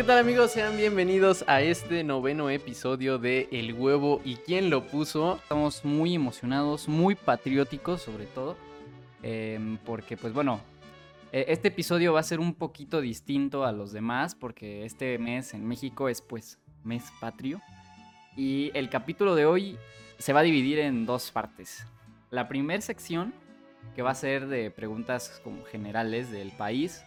¿qué tal amigos? Sean bienvenidos a este noveno episodio de El huevo y quién lo puso. Estamos muy emocionados, muy patrióticos sobre todo, em, porque pues bueno, e- este episodio va a ser un poquito distinto a los demás, porque este mes en México es pues mes patrio. Y el capítulo de hoy se va a dividir en dos partes. La primera sección, que va a ser de preguntas como generales del país.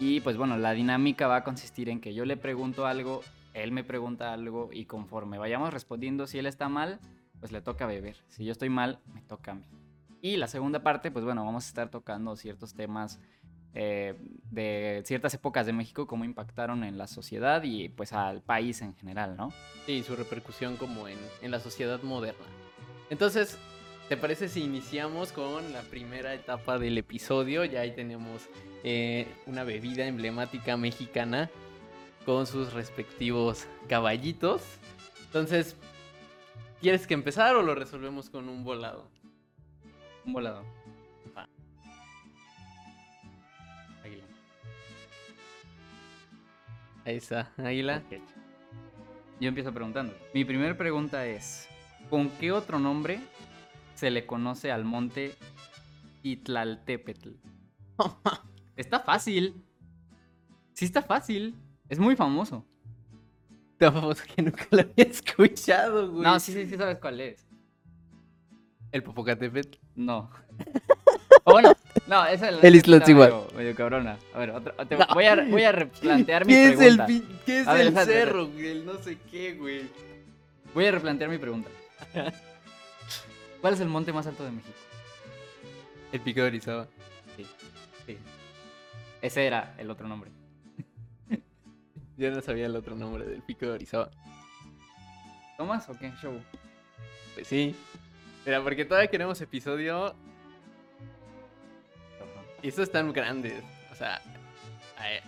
Y pues bueno, la dinámica va a consistir en que yo le pregunto algo, él me pregunta algo y conforme vayamos respondiendo, si él está mal, pues le toca beber. Si yo estoy mal, me toca a mí. Y la segunda parte, pues bueno, vamos a estar tocando ciertos temas eh, de ciertas épocas de México, cómo impactaron en la sociedad y pues al país en general, ¿no? Sí, su repercusión como en, en la sociedad moderna. Entonces, ¿te parece si iniciamos con la primera etapa del episodio? Ya ahí tenemos eh, una bebida emblemática mexicana con sus respectivos caballitos. Entonces, ¿quieres que empezar o lo resolvemos con un volado? Un volado. Águila. Ahí está, águila. Yo empiezo preguntando. Mi primera pregunta es, ¿con qué otro nombre se le conoce al monte Itlaltépetl? Está fácil. Sí está fácil. Es muy famoso. Vamos, que nunca lo había escuchado, güey. No, sí, sí, sí sabes cuál es. El Popocatépetl. No. O bueno, no, es El Iztaccíhuatl. medio, medio cabrona. A ver, te- No. voy, a, voy a replantear mi ¿Qué es el, pregunta. qué es A el cerro, güey? El no sé qué, güey. Voy a replantear mi pregunta. ¿Cuál es el monte más alto de México? El pico de Orizaba. Sí, sí. Ese era el otro nombre. Yo no sabía el otro nombre del pico de Orizaba. ¿Tomas o qué? Show. Pues sí. Mira, porque todavía queremos episodio y estos están grandes. O sea, ahí.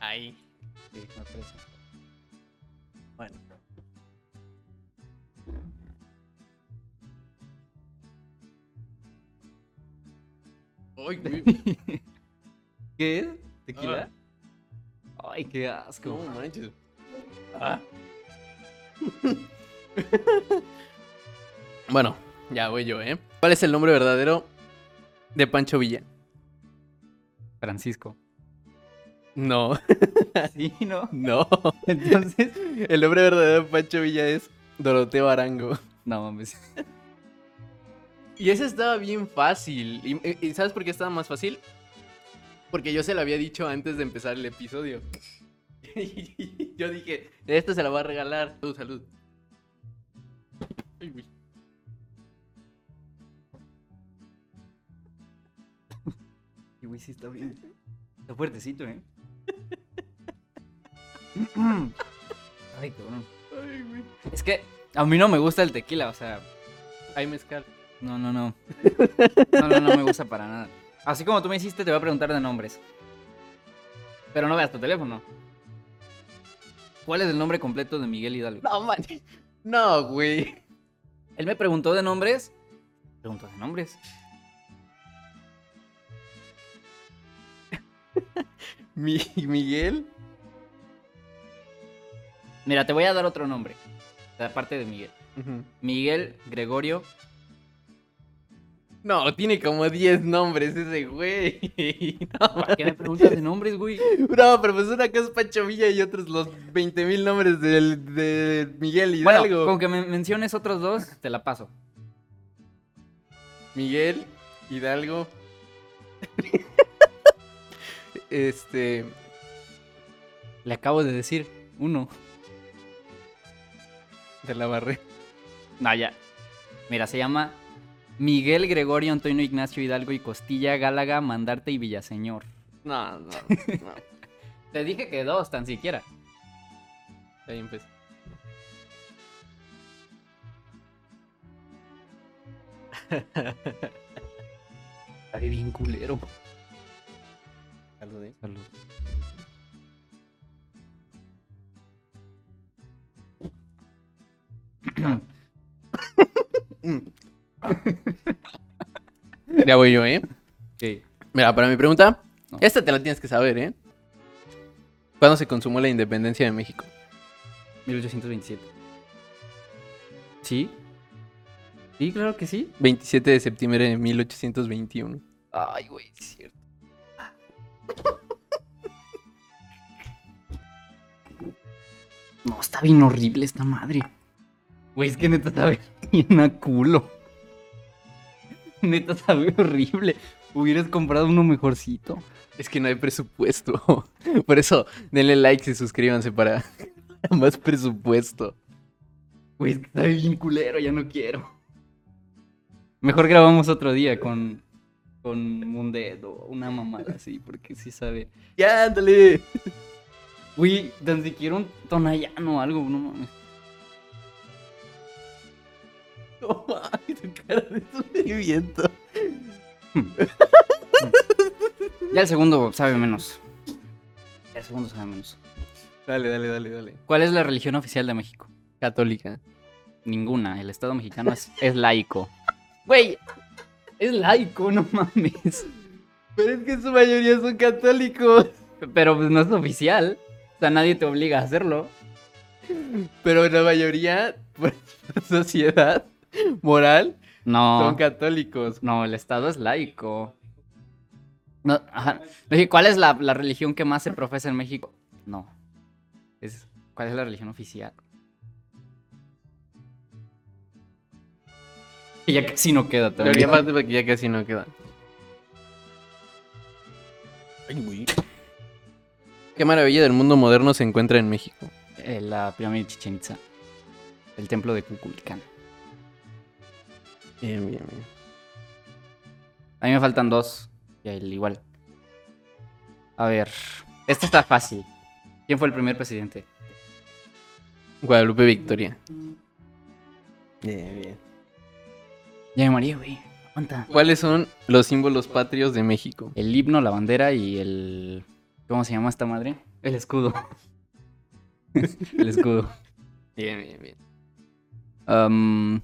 ahí. Sí, me parece. Bueno. Ay, güey. ¿Qué es? ¿Tequila? Ay, qué asco. No manches. Ah. bueno, ya voy yo, ¿eh? ¿Cuál es el nombre verdadero de Pancho Villa? Francisco. No, Sí, ¿no? no. Entonces. El nombre verdadero de Pancho Villa es Doroteo Arango. No mames. Y ese estaba bien fácil. ¿Y, y- y sabes por qué estaba más fácil? Porque yo se lo había dicho antes de empezar el episodio. Yo dije, esta se la va a regalar. Tu salud. Ay, güey. Y güey, sí está bien. Está fuertecito, ¿eh? Ay, cabrón. Ay, güey. Es que a mí no me gusta el tequila, o sea. Hay mezcal. No, no, no. No, no, no me gusta para nada. Así como tú me hiciste, te voy a preguntar de nombres. Pero no veas tu teléfono. ¿Cuál es el nombre completo de Miguel Hidalgo? No, man. No, güey. Él me preguntó de nombres. Preguntó de nombres. Mi- Miguel. Mira, te voy a dar otro nombre. Aparte de Miguel. Miguel Gregorio. No, tiene como 10 nombres ese güey. No, ¿Para qué me preguntas de nombres, güey? No, pero pues una cosa es Pancho Villa y otros los 20 mil nombres del, de Miguel Bueno, Hidalgo. con que me menciones otros dos, te la paso. Miguel Hidalgo. este. Le acabo de decir uno. De la barre. No, ya. Mira, se llama Miguel Gregorio Antonio Ignacio Hidalgo y Costilla Gálaga Mandarte y Villaseñor. No, no, no. Te dije que dos, tan siquiera. Ahí empezó. Ay, bien culero. Salud, ¿eh? Salud. Ya voy yo, ¿eh? Ok. Mira, para mi pregunta, No. esta te la tienes que saber, ¿eh? ¿Cuándo se consumó la independencia de México? 1827. ¿Sí? Sí, claro que sí. 27 de septiembre de 1821. Ay, güey, es cierto. No, está bien horrible esta madre. Güey, es que neta sabe bien a culo. Neta sabe horrible. Hubieras comprado uno mejorcito. Es que no hay presupuesto. Por eso, denle like y suscríbanse para más presupuesto. Güey, es que está bien culero, ya no quiero. Mejor grabamos otro día con. con Mundet o una mamada así, porque sí sabe. ¡Ya, ándale! Güey, tan siquiera un tonallano o algo, no mames. No mames, tu cara de sufrimiento. Ya el segundo sabe menos. Ya el segundo sabe menos. Dale, dale, dale, dale. ¿Cuál es la religión oficial de México? Católica. Ninguna. El Estado mexicano es, es laico. Güey, es laico, no mames. Pero es que en su mayoría son católicos. Pero pues no es oficial. O sea, nadie te obliga a hacerlo. Pero la mayoría, por sociedad moral, No. son católicos. No, el Estado es laico. No, ajá. ¿Cuál es la, la religión que más se profesa en México? No. Es, ¿Cuál es la religión oficial? Y ya casi no queda Pero todavía. ya ya casi no queda. Ay, güey. Qué maravilla del mundo moderno se encuentra en México. Eh, la pirámide de Chichen Itza. El templo de Kukulcán. Bien, bien, bien. A mí me faltan dos. Y a él igual. A ver. Este está fácil. ¿Quién fue el primer presidente? Guadalupe Victoria. Bien, bien. Ya me morí, güey. Aguanta. ¿Cuáles son los símbolos patrios de México? El himno, la bandera y el. ¿Cómo se llama esta madre? El escudo. el escudo. Bien, bien, bien. Am,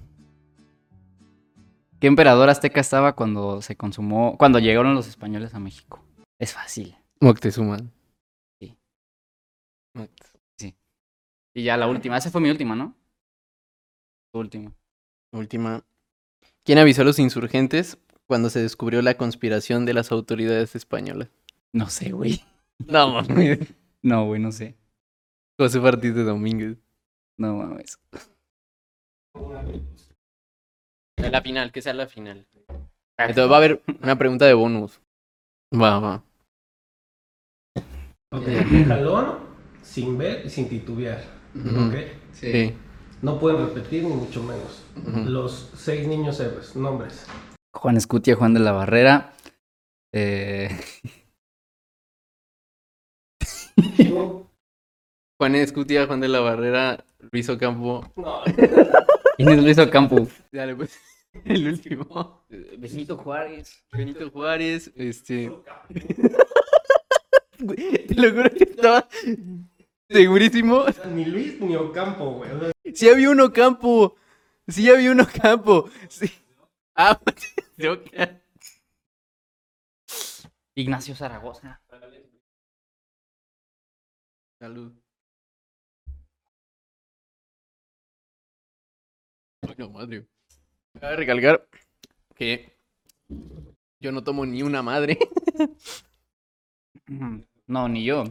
¿Qué emperador azteca estaba cuando se consumó. cuando llegaron los españoles a México? Es fácil. Moctezuma. Sí. Moct- Y ya la última. Esa fue mi última, ¿no? Tu última. Última. ¿Quién avisó a los insurgentes cuando se descubrió la conspiración de las autoridades españolas? No sé, güey. No mames. No, güey, no sé. José de Domínguez. No mames. La final, que sea la final. Entonces va a haber una pregunta de bonus. Va, va. Ok, jalón, sin ver y sin titubear. Ok. Sí. No pueden repetir ni mucho menos. Los seis niños héroes, nombres. Juan Escutia, Juan de la Barrera. Eh, Juan Escutia, Juan de la Barrera, Luis Ocampo. No, Inés Luis Ocampo. Dale, pues. El último. Benito Juárez. Benito Juárez, este. Te lo juro que estaba segurísimo. ni Luis ni Ocampo, güey. Sí había uno campo. Sí había uno campo. Sí. Ah, que- Ignacio Zaragoza. Salud. Ay, no, madre. Cabe recalcar que yo no tomo ni una madre. No, ni yo.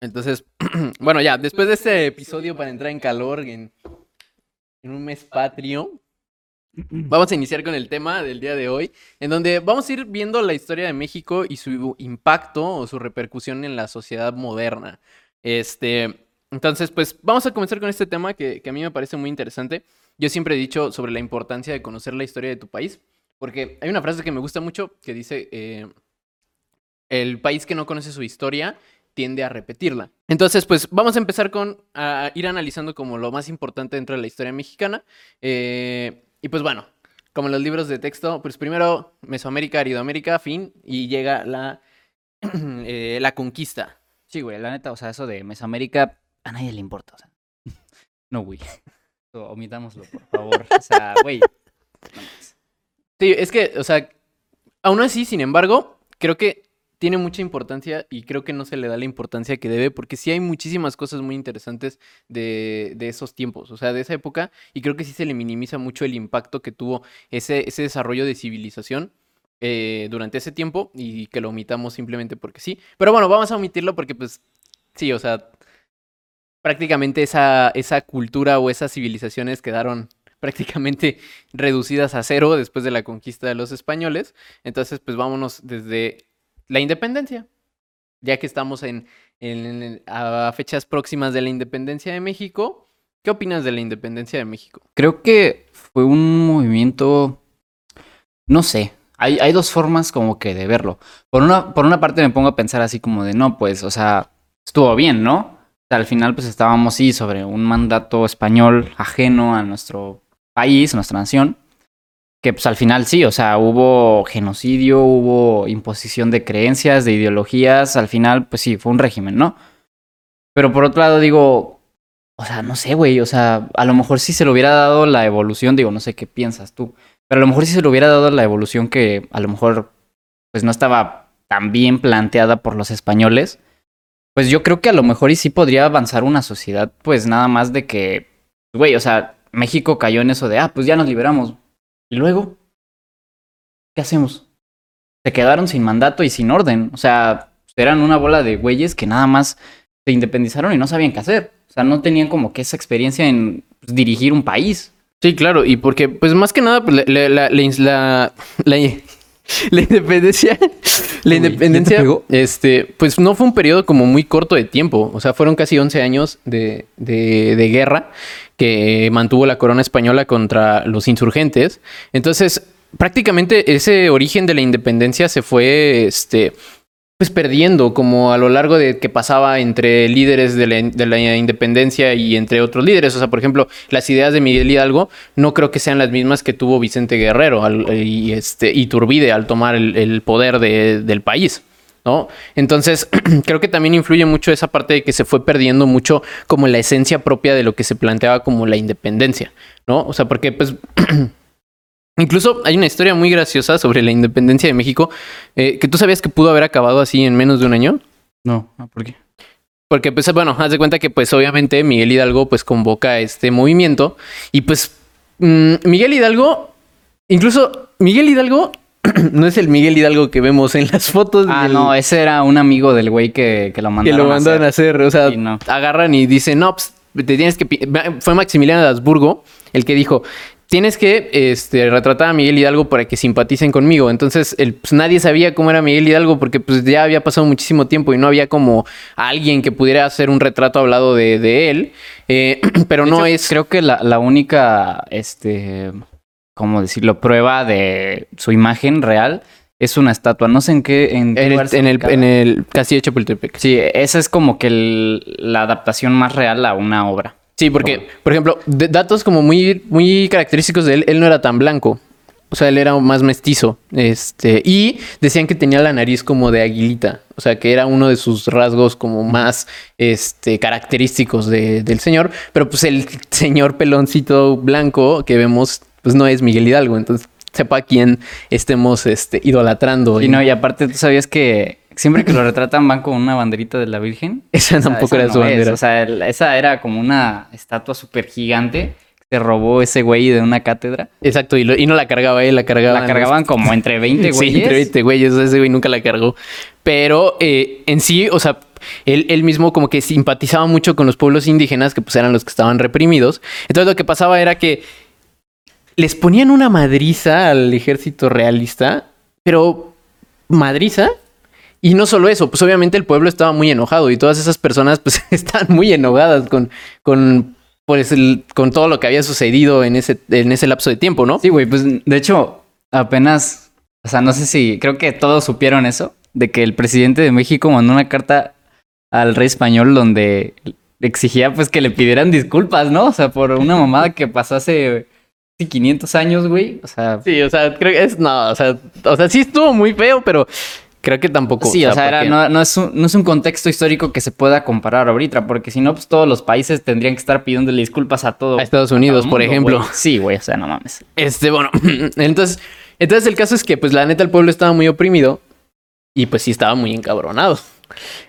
Entonces, bueno, ya, después de este episodio para entrar en calor en, en un mes patrio, vamos a iniciar con el tema del día de hoy, en donde vamos a ir viendo la historia de México y su impacto o su repercusión en la sociedad moderna. Este, entonces, pues vamos a comenzar con este tema que, que a mí me parece muy interesante. Yo siempre he dicho sobre la importancia de conocer la historia de tu país, porque hay una frase que me gusta mucho que dice, eh, el país que no conoce su historia tiende a repetirla. Entonces, pues vamos a empezar con ir analizando como lo más importante dentro de la historia mexicana. Eh, y pues bueno, como los libros de texto, pues primero Mesoamérica, Aridoamérica, fin, y llega la, eh, la conquista. Sí, güey, la neta, o sea, eso de Mesoamérica a nadie le importa, o sea. No, güey. Omitámoslo, por favor. O sea, güey. Sí, es que, o sea, aún así, sin embargo, creo que tiene mucha importancia y creo que no se le da la importancia que debe porque sí hay muchísimas cosas muy interesantes de, esos tiempos, o sea, de esa época y creo que sí se le minimiza mucho el impacto que tuvo ese, ese desarrollo de civilización eh, durante ese tiempo y que lo omitamos simplemente porque sí. Pero bueno, vamos a omitirlo porque pues sí, o sea, prácticamente esa, esa cultura o esas civilizaciones quedaron prácticamente reducidas a cero después de la conquista de los españoles. Entonces, pues vámonos desde la independencia, ya que estamos en, en, a fechas próximas de la independencia de México. ¿Qué opinas de la independencia de México? Creo que fue un movimiento, no sé, hay, hay dos formas como que de verlo. Por una, por una parte me pongo a pensar así como de, no, pues, o sea, estuvo bien, ¿no? Al final pues estábamos, sí, sobre un mandato español ajeno a nuestro país, nuestra nación, que pues al final sí, o sea, hubo genocidio, hubo imposición de creencias, de ideologías, al final pues sí, fue un régimen, ¿no? Pero por otro lado digo, o sea, no sé, güey, o sea, a lo mejor sí se le hubiera dado la evolución, digo, no sé qué piensas tú, pero a lo mejor sí se le hubiera dado la evolución que a lo mejor pues no estaba tan bien planteada por los españoles, pues yo creo que a lo mejor y sí podría avanzar una sociedad, pues nada más de que, güey, o sea, México cayó en eso de, ah, pues ya nos liberamos. ¿Y luego? ¿Qué hacemos? Se quedaron sin mandato y sin orden. O sea, eran una bola de güeyes que nada más se independizaron y no sabían qué hacer. O sea, no tenían como que esa experiencia en pues, dirigir un país. Sí, claro, y porque, pues más que nada, pues, la, la, la, la, independencia, la independencia, este, pues no fue un periodo como muy corto de tiempo, o sea, fueron casi 11 años de, de, de guerra que mantuvo la corona española contra los insurgentes. Entonces, prácticamente ese origen de la independencia se fue este, pues perdiendo como a lo largo de que pasaba entre líderes de la, de la, independencia y entre otros líderes. O sea, por ejemplo, las ideas de Miguel Hidalgo no creo que sean las mismas que tuvo Vicente Guerrero al, y, este, y Turbide al tomar el, poder de, del país. ¿no? Entonces, creo que también influye mucho esa parte de que se fue perdiendo mucho como la esencia propia de lo que se planteaba como la independencia, ¿no? O sea, porque pues... Incluso hay una historia muy graciosa sobre la independencia de México, eh, que tú sabías que pudo haber acabado así en menos de un año. No, ¿por qué? Porque, pues, bueno, haz de cuenta que, pues, obviamente Miguel Hidalgo, pues, convoca este movimiento y, pues, mmm, Miguel Hidalgo, incluso Miguel Hidalgo no es el Miguel Hidalgo que vemos en las fotos. Ah, del... no, ese era un amigo del güey que, que, lo mandaron Que lo mandaron a hacer. A hacer. O sea, no. agarran y dicen, no, pues, te tienes que... Fue Maximiliano de Habsburgo el que dijo, tienes que este, retratar a Miguel Hidalgo para que simpaticen conmigo. Entonces, el, pues, nadie sabía cómo era Miguel Hidalgo porque pues ya había pasado muchísimo tiempo y no había como alguien que pudiera hacer un retrato hablado de, de él. Eh, pero de no hecho, es... Creo que la, la única, este... ¿Cómo decirlo? Prueba de su imagen real es una estatua. No sé en qué. En, en, el, en, el, en el, Castillo de Chapultepec. Sí, esa es como que la adaptación más real a una obra. Sí, porque, por ejemplo, de, datos como muy, muy característicos de él, él no era tan blanco. O sea, él era más mestizo. Este, y decían que tenía la nariz como de aguilita. O sea, que era uno de sus rasgos como más este, característicos de, del señor. Pero pues el señor peloncito blanco que vemos, pues no es Miguel Hidalgo. Entonces, sepa a quién estemos este, idolatrando. Y, y no, y aparte, tú sabías que siempre que lo retratan van con una banderita de la Virgen. Esa o sea, tampoco esa era no su bandera. Es. O sea, el, esa era como una estatua súper gigante se robó ese güey de una cátedra. Exacto, y, lo, y, no la cargaba él, la cargaban. La cargaban como entre 20 güeyes. sí, entre 20 güeyes, ese güey nunca la cargó. Pero eh, en sí, o sea, él, él, mismo como que simpatizaba mucho con los pueblos indígenas, que pues eran los que estaban reprimidos. Entonces lo que pasaba era que les ponían una madriza al ejército realista, pero madriza y no solo eso, pues obviamente el pueblo estaba muy enojado y todas esas personas pues están muy enojadas con, con, pues, el, con todo lo que había sucedido en ese, en ese lapso de tiempo, ¿no? Sí, güey, pues de hecho apenas, o sea, no sé si, creo que todos supieron eso, de que el presidente de México mandó una carta al rey español donde exigía pues que le pidieran disculpas, ¿no? O sea, por una mamada que pasó hace 500 años, güey. O sea... Sí, o sea, creo que es, no, o sea, o sea, sí estuvo muy feo, pero... Creo que tampoco. Sí, o sea, era, no, no, es un, no, es un, contexto histórico que se pueda comparar ahorita, porque si no, pues todos los países tendrían que estar pidiéndole disculpas a todo. A Estados Unidos, mundo, por ejemplo. Sí, güey, o sea, no mames. Este, bueno, entonces, entonces el caso es que, pues la neta, el pueblo estaba muy oprimido Y pues sí estaba muy encabronado.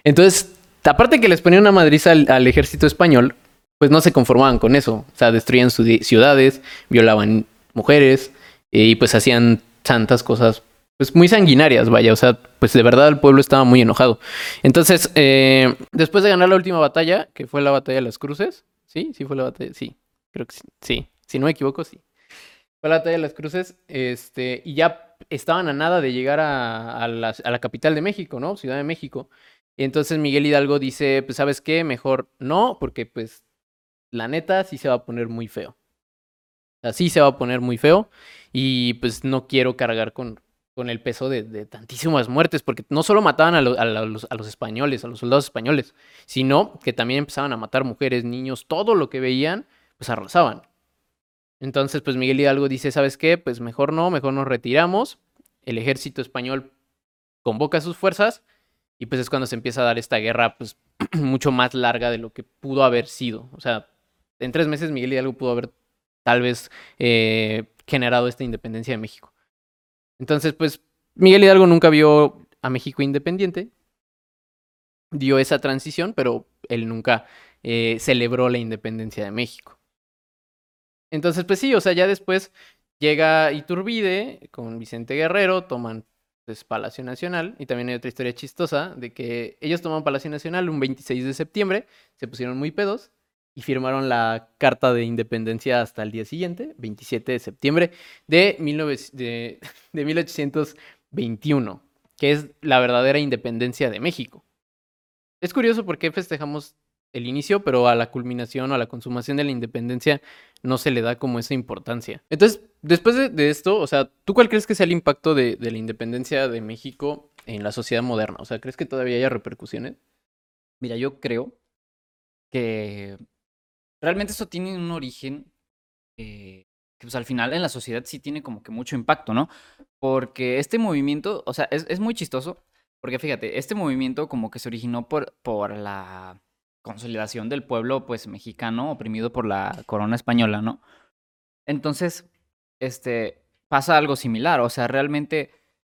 Entonces, aparte que les ponían una madriza al, al ejército español, pues no se conformaban con eso. O sea, destruían ciudades, violaban mujeres eh, y pues hacían tantas cosas pues muy sanguinarias, vaya. O sea, pues de verdad el pueblo estaba muy enojado. Entonces, eh, después de ganar la última batalla, que fue la batalla de las cruces, ¿sí? Sí fue la batalla, sí. Creo que sí. Sí, si no me equivoco, sí. Fue la batalla de las cruces, este, y ya estaban a nada de llegar a, la, a la capital de México, ¿no? Ciudad de México. Y entonces Miguel Hidalgo dice, pues, ¿sabes qué? Mejor no, porque pues la neta sí se va a poner muy feo. Así se va a poner muy feo y pues no quiero cargar con, con el peso de, tantísimas muertes, porque no solo mataban a, a los, a los españoles, a los soldados españoles, sino que también empezaban a matar mujeres, niños, todo lo que veían, pues arrasaban. Entonces, pues Miguel Hidalgo dice, ¿sabes qué? Pues mejor no, mejor nos retiramos. El ejército español convoca sus fuerzas y pues es cuando se empieza a dar esta guerra, pues mucho más larga de lo que pudo haber sido. O sea, en tres meses Miguel Hidalgo pudo haber tal vez eh, generado esta independencia de México. Entonces, pues Miguel Hidalgo nunca vio a México independiente, dio esa transición, pero él nunca eh, celebró la independencia de México. Entonces, pues sí, o sea, ya después llega Iturbide con Vicente Guerrero, toman pues, Palacio Nacional, y también hay otra historia chistosa de que ellos toman Palacio Nacional un 26 de septiembre, se pusieron muy pedos y firmaron la Carta de Independencia hasta el día siguiente, 27 de septiembre de, 19 de, de 1821, que es la verdadera independencia de México. Es curioso por qué festejamos el inicio, pero a la culminación o a la consumación de la independencia no se le da como esa importancia. Entonces, después de, de esto, o sea, ¿tú cuál crees que sea el impacto de, de la independencia de México en la sociedad moderna? O sea, ¿crees que todavía haya repercusiones? Mira, yo creo que realmente esto tiene un origen eh, que pues al final en la sociedad sí tiene como que mucho impacto, ¿no? Porque este movimiento, o sea, es, es muy chistoso, porque fíjate, este movimiento como que se originó por, por la consolidación del pueblo pues mexicano oprimido por la corona española, ¿no? Entonces, este, pasa algo similar, o sea, realmente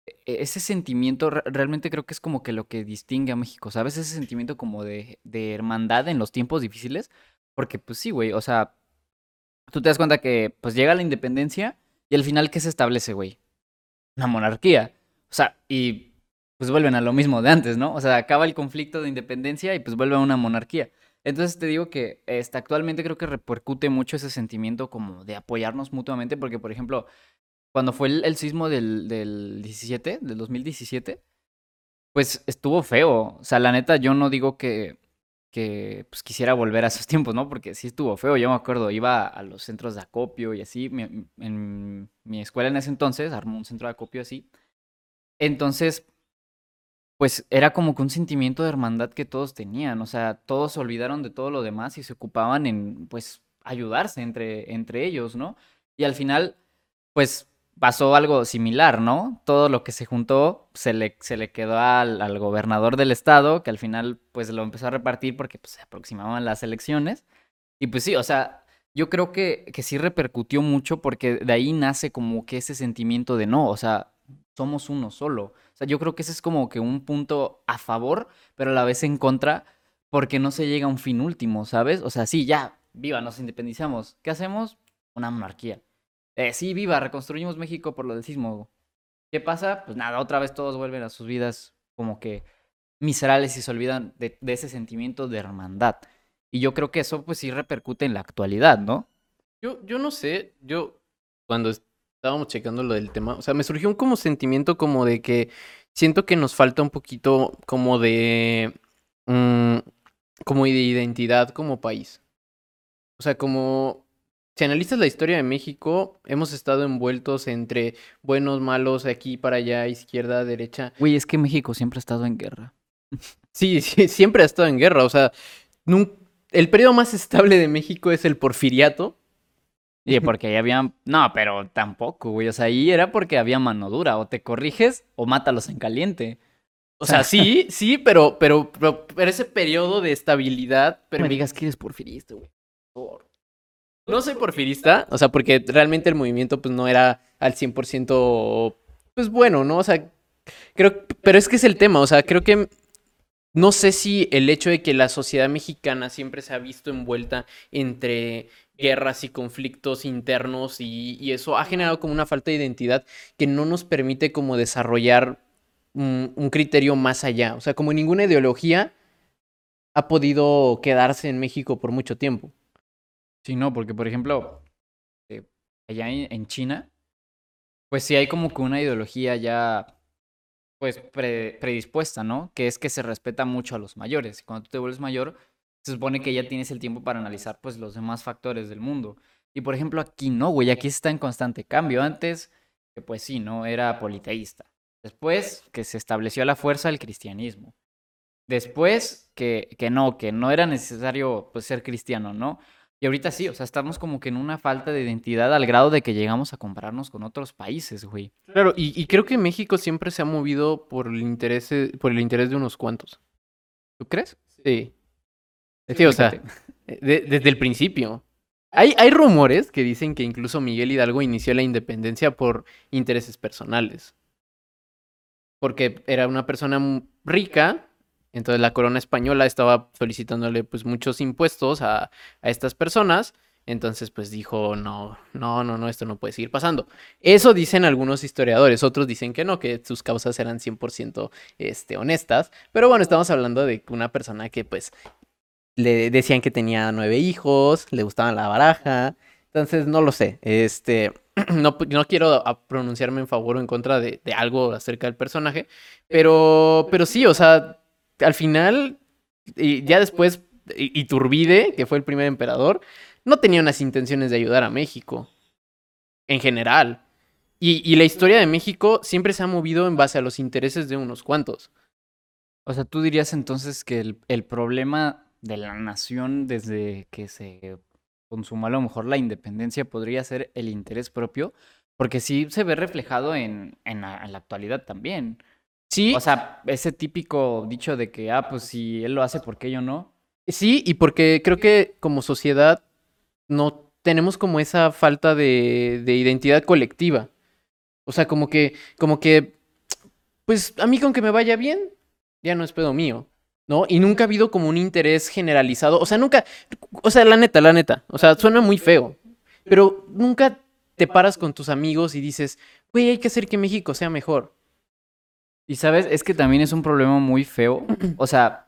e- ese sentimiento re- realmente creo que es como que lo que distingue a México, ¿sabes? Ese sentimiento como de hermandad en los tiempos difíciles, porque pues sí, güey, o sea, tú te das cuenta que pues llega la independencia y al final, ¿qué se establece, güey? Una monarquía. O sea, y pues vuelven a lo mismo de antes, ¿no? O sea, acaba el conflicto de independencia y pues vuelve a una monarquía. Entonces te digo que este, actualmente creo que repercute mucho ese sentimiento como de apoyarnos mutuamente, porque por ejemplo, cuando fue el, el sismo del, del 17, del 2017, pues estuvo feo. O sea, la neta, yo no digo que, que pues, quisiera volver a esos tiempos, ¿no? Porque sí estuvo feo. Yo me acuerdo, iba a los centros de acopio y así. mi- en mi escuela en ese entonces armó un centro de acopio así. Entonces, pues era como que un sentimiento de hermandad que todos tenían. O sea, todos se olvidaron de todo lo demás y se ocupaban en, pues, ayudarse entre, entre ellos, ¿no? Y al final, pues pasó algo similar, ¿no? Todo lo que se juntó se le, se le quedó al, al gobernador del estado, que al final, pues lo empezó a repartir porque pues, se aproximaban las elecciones. Y pues sí, o sea, yo creo que, que sí repercutió mucho porque de ahí nace como que ese sentimiento de no, o sea, somos uno solo. O sea, yo creo que ese es como que un punto a favor, pero a la vez en contra, porque no se llega a un fin último, ¿sabes? O sea, sí, ya, viva, nos independizamos. ¿Qué hacemos? Una monarquía. Eh, sí, viva, reconstruimos México por lo del sismo. ¿Qué pasa? Pues nada, otra vez todos vuelven a sus vidas como que miserables y se olvidan de, ese sentimiento de hermandad. Y yo creo que eso pues sí repercute en la actualidad, ¿no? Yo, yo no sé, yo cuando estábamos checando lo del tema, o sea, me surgió un como sentimiento como de que siento que nos falta un poquito como de, mm, como de identidad como país. O sea, como, si analizas la historia de México, hemos estado envueltos entre buenos, malos, aquí para allá, izquierda, derecha. Güey, es que México siempre ha estado en guerra. Sí, sí, siempre ha estado en guerra, o sea, el periodo más estable de México es el porfiriato. Y porque ahí había... No, pero tampoco, güey. O sea, ahí era porque había mano dura. O te corriges o mátalos en caliente. O sea, sí, sí, pero, pero, pero, pero ese periodo de estabilidad. No me digas que eres porfirista, güey. No soy porfirista, o sea, porque realmente el movimiento pues no era al 100% pues bueno, ¿no? O sea, Creo, pero es que es el tema, o sea, creo que no sé si el hecho de que la sociedad mexicana siempre se ha visto envuelta entre guerras y conflictos internos y, eso ha generado como una falta de identidad que no nos permite como desarrollar un criterio más allá. O sea, como ninguna ideología ha podido quedarse en México por mucho tiempo. Sí, no, porque por ejemplo, eh, allá en, China, pues sí hay como que una ideología ya pues pre- predispuesta, ¿no? Que es que se respeta mucho a los mayores. Cuando tú te vuelves mayor, se supone que ya tienes el tiempo para analizar pues los demás factores del mundo. Y por ejemplo aquí no, güey, aquí está en constante cambio. Antes, pues sí, ¿no? Era politeísta. Después, que se estableció a la fuerza el cristianismo. Después, que, que no, que no era necesario pues ser cristiano, ¿no? Y ahorita sí, o sea, estamos como que en una falta de identidad al grado de que llegamos a compararnos con otros países, güey. Claro, y, y creo que México siempre se ha movido por el interés, eh, por el interés de unos cuantos. ¿Tú crees? Sí. Sí, o sea, eh, de- desde el principio. Hay, hay rumores que dicen que incluso Miguel Hidalgo inició la independencia por intereses personales. Porque era una persona rica, entonces la corona española estaba solicitándole pues muchos impuestos a, a estas personas. Entonces pues dijo, no, no, no, no, esto no puede seguir pasando. Eso dicen algunos historiadores, otros dicen que no, que sus causas eran 100% este, honestas. Pero bueno, estamos hablando de una persona que pues le decían que tenía nueve hijos, le gustaba la baraja. Entonces, no lo sé. Este, no, no quiero pronunciarme en favor o en contra de, de algo acerca del personaje, pero, pero sí, o sea, al final, y ya después, Iturbide, que fue el primer emperador, no tenía unas intenciones de ayudar a México, en general. Y, y la historia de México siempre se ha movido en base a los intereses de unos cuantos. O sea, tú dirías entonces que el, el problema de la nación desde que se consumó a lo mejor la independencia podría ser el interés propio, porque sí se ve reflejado en, en la actualidad también. Sí, O sea, ese típico dicho de que, ah, pues si él lo hace, ¿por qué yo no? Sí, y porque creo que como sociedad no tenemos como esa falta de, de identidad colectiva. O sea, como que, como que, pues a mí con que me vaya bien, ya no es pedo mío, ¿no? Y nunca ha habido como un interés generalizado. O sea, nunca, o sea, la neta, la neta, o sea, suena muy feo, pero nunca te paras con tus amigos y dices, güey, hay que hacer que México sea mejor. Y sabes, es que también es un problema muy feo. O sea,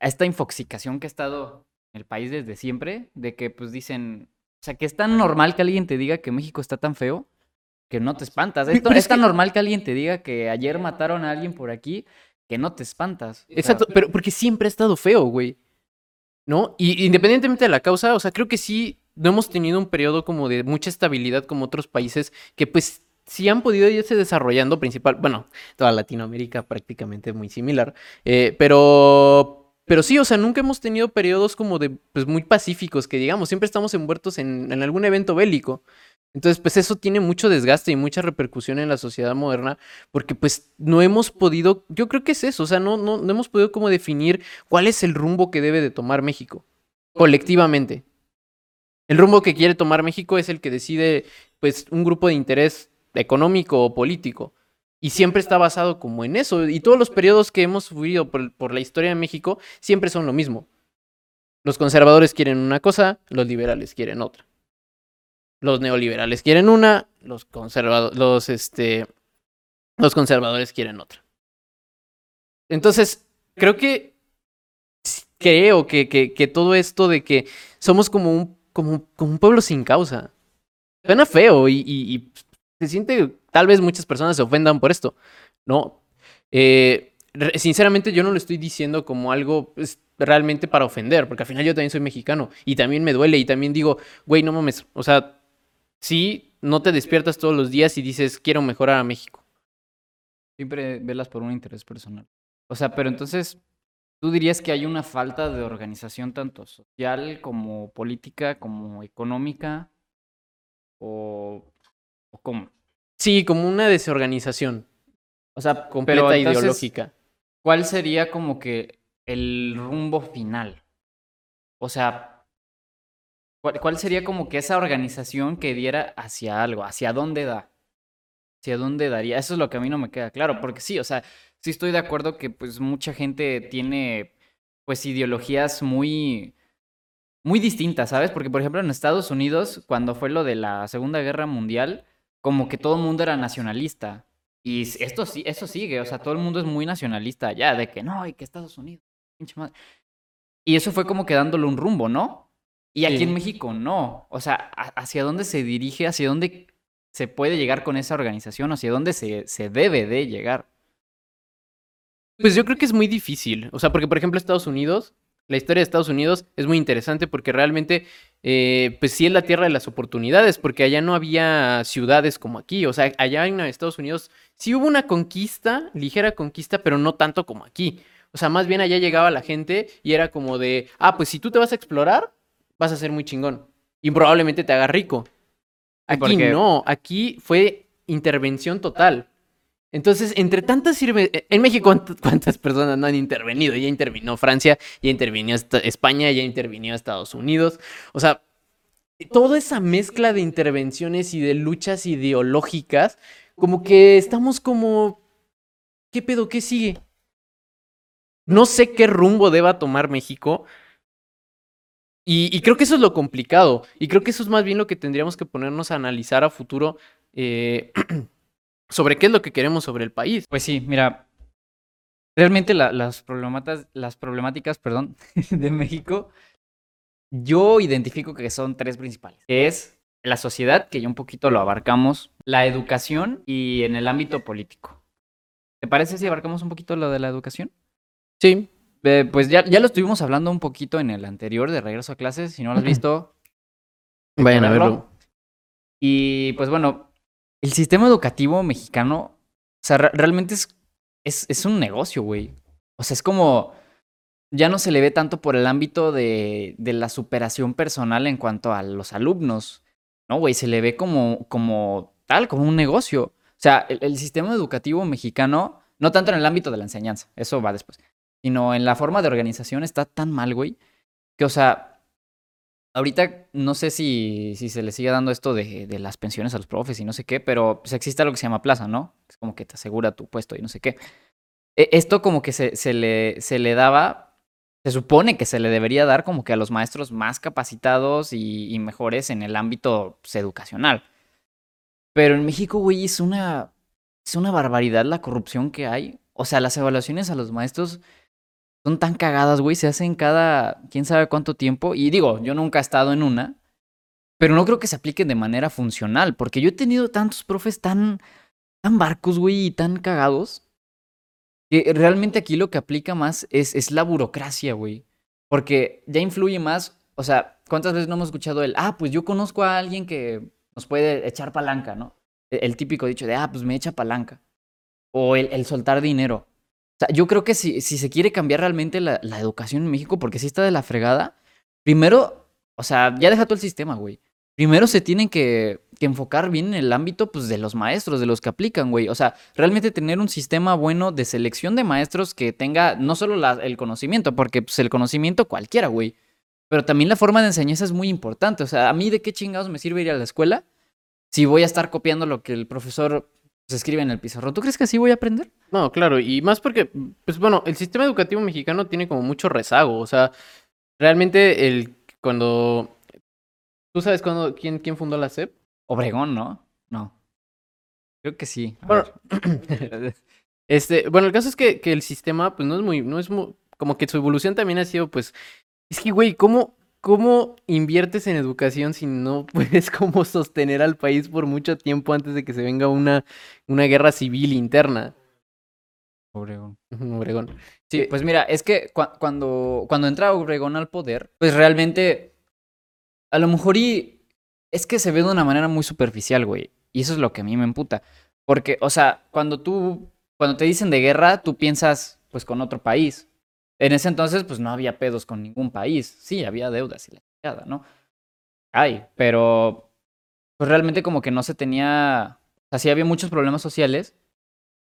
esta infoxicación que ha estado en el país desde siempre, de que pues dicen, o sea, que es tan normal que alguien te diga que México está tan feo, que no te espantas. Esto, es es tan que- normal que alguien te diga que ayer mataron a alguien por aquí, que no te espantas. O sea, Exacto, pero porque siempre ha estado feo, güey. ¿No? Y independientemente de la causa, o sea, creo que sí, no hemos tenido un periodo como de mucha estabilidad como otros países que pues sí han podido irse desarrollando principal, bueno, toda Latinoamérica prácticamente muy similar, eh, pero, pero sí, o sea, nunca hemos tenido periodos como de, pues muy pacíficos, que digamos, siempre estamos envueltos en, en algún evento bélico. Entonces, pues eso tiene mucho desgaste y mucha repercusión en la sociedad moderna, porque pues no hemos podido, yo creo que es eso, o sea, no, no, no hemos podido como definir cuál es el rumbo que debe de tomar México, colectivamente. El rumbo que quiere tomar México es el que decide, pues, un grupo de interés económico o político. Y siempre está basado como en eso. Y todos los periodos que hemos vivido por, por la historia de México siempre son lo mismo. Los conservadores quieren una cosa, los liberales quieren otra. Los neoliberales quieren una, los conservadores, los, este, los conservadores quieren otra. Entonces, creo que creo que, que, que todo esto de que somos como un, como, como un pueblo sin causa. Suena feo y, y- y se siente, tal vez muchas personas se ofendan por esto, ¿no? Eh, sinceramente yo no lo estoy diciendo como algo pues, realmente para ofender, porque al final yo también soy mexicano y también me duele y también digo, güey, no mames, o sea, sí, no te despiertas todos los días y dices, quiero mejorar a México. Siempre velas por un interés personal. O sea, pero entonces, ¿tú dirías que hay una falta de organización tanto social como política, como económica? ¿O, o cómo? Sí, como una desorganización O sea, completa pero entonces, ideológica. ¿Cuál sería como que el rumbo final? O sea, ¿cuál, cuál sería como que esa organización que diera hacia algo? ¿Hacia dónde da? hacia dónde daría. Eso es lo que a mí no me queda claro, porque sí, o sea, sí estoy de acuerdo que pues mucha gente tiene pues ideologías muy muy distintas, ¿sabes? Porque por ejemplo en Estados Unidos, cuando fue lo de la Segunda Guerra Mundial, como que todo el mundo era nacionalista. Y esto sí, eso sigue, o sea, todo el mundo es muy nacionalista allá, de que no, y que Estados Unidos, pinche madre. Y eso fue como que dándole un rumbo, ¿no? Y aquí en México no. O sea, ¿hacia dónde se dirige? ¿Hacia dónde se puede llegar con esa organización? ¿Hacia dónde se, se debe de llegar? Pues yo creo que es muy difícil. O sea, porque por ejemplo Estados Unidos, la historia de Estados Unidos es muy interesante porque realmente, eh, pues sí es la tierra de las oportunidades, porque allá no había ciudades como aquí. O sea, allá en Estados Unidos sí hubo una conquista, ligera conquista, pero no tanto como aquí. O sea, más bien allá llegaba la gente y era como de, ah, pues si tú te vas a explorar, vas a ser muy chingón. Y probablemente te haga rico. Aquí no, aquí fue intervención total. Entonces, entre tantas sirve. Eh, en México, ¿cuántas personas no han intervenido? Ya intervino Francia, ya intervino España, ya intervino Estados Unidos. O sea, toda esa mezcla de intervenciones y de luchas ideológicas, como que estamos como. ¿Qué pedo? ¿Qué sigue? No sé qué rumbo deba tomar México. Y, creo que eso es lo complicado. Y creo que eso es más bien lo que tendríamos que ponernos a analizar a futuro. Eh, sobre qué es lo que queremos sobre el país. Pues sí, mira, realmente las, problemáticas, las problemáticas perdón, de México, yo identifico que son tres principales. Es la sociedad, que ya un poquito lo abarcamos, la educación y en el ámbito político. ¿Te parece si abarcamos un poquito lo de la educación? Sí. pues ya, ya lo estuvimos hablando un poquito en el anterior de regreso a clases. Si no lo has visto, vayan a verlo. Y pues bueno, el sistema educativo mexicano, o sea, realmente es, es, es un negocio, güey. O sea, es como, ya no se le ve tanto por el ámbito de, de la superación personal en cuanto a los alumnos, ¿no, güey? Se le ve como, como tal, como un negocio. O sea, el, el, sistema educativo mexicano, no tanto en el ámbito de la enseñanza, eso va después, sino en la forma de organización está tan mal, güey, que, o sea, Ahorita no sé si, se le sigue dando esto de, las pensiones a los profes y no sé qué, pero pues existe lo que se llama plaza, ¿no? Es como que te asegura tu puesto y no sé qué. E, esto como que se, le, daba, se supone que se le debería dar como que a los maestros más capacitados y, y mejores en el ámbito pues, educacional. Pero en México, güey, es una, es una barbaridad la corrupción que hay. O sea, las evaluaciones a los maestros son tan cagadas, güey, se hacen cada quién sabe cuánto tiempo. Y digo, yo nunca he estado en una, pero no creo que se apliquen de manera funcional, porque yo he tenido tantos profes tan, tan barcos, güey, y tan cagados, que realmente aquí lo que aplica más es, es la burocracia, güey. Porque ya influye más, o sea, ¿cuántas veces no hemos escuchado el, ah, pues yo conozco a alguien que nos puede echar palanca, ¿no? E, el, típico dicho de, ah, pues me echa palanca. O el, el soltar dinero. O sea, yo creo que si, si se quiere cambiar realmente la, la, educación en México, porque sí está de la fregada, primero, o sea, ya deja todo el sistema, güey. Primero se tienen que, que, enfocar bien en el ámbito pues, de los maestros, de los que aplican, güey. O sea, realmente tener un sistema bueno de selección de maestros que tenga no solo el conocimiento, porque pues, el conocimiento cualquiera, güey. Pero también la forma de enseñanza es muy importante. O sea, a mí de qué chingados me sirve ir a la escuela si voy a estar copiando lo que el profesor se escribe en el pizarrón. ¿Tú crees que así voy a aprender? No, claro, y más porque, pues bueno, el sistema educativo mexicano tiene como mucho rezago, o sea, realmente el, cuando, ¿tú sabes cuándo, quién, quién fundó la SEP? Obregón, ¿no? No. Creo que sí. bueno, este, bueno, el caso es que, que el sistema, pues no es muy, no es muy, como que su evolución también ha sido, pues, es que, güey, ¿cómo, ¿Cómo inviertes en educación si no puedes como sostener al país por mucho tiempo antes de que se venga una, una guerra civil interna? Obregón. Obregón. Sí, pues mira, es que cuando, cuando entra Obregón al poder, pues realmente, a lo mejor y es que se ve de una manera muy superficial, güey. Y eso es lo que a mí me emputa. Porque, o sea, cuando tú, cuando te dicen de guerra, tú piensas, pues, con otro país. En ese entonces, pues no había pedos con ningún país. Sí, había deudas y la chingada, ¿no? Hay, pero pues realmente como que no se tenía, o sea, había muchos problemas sociales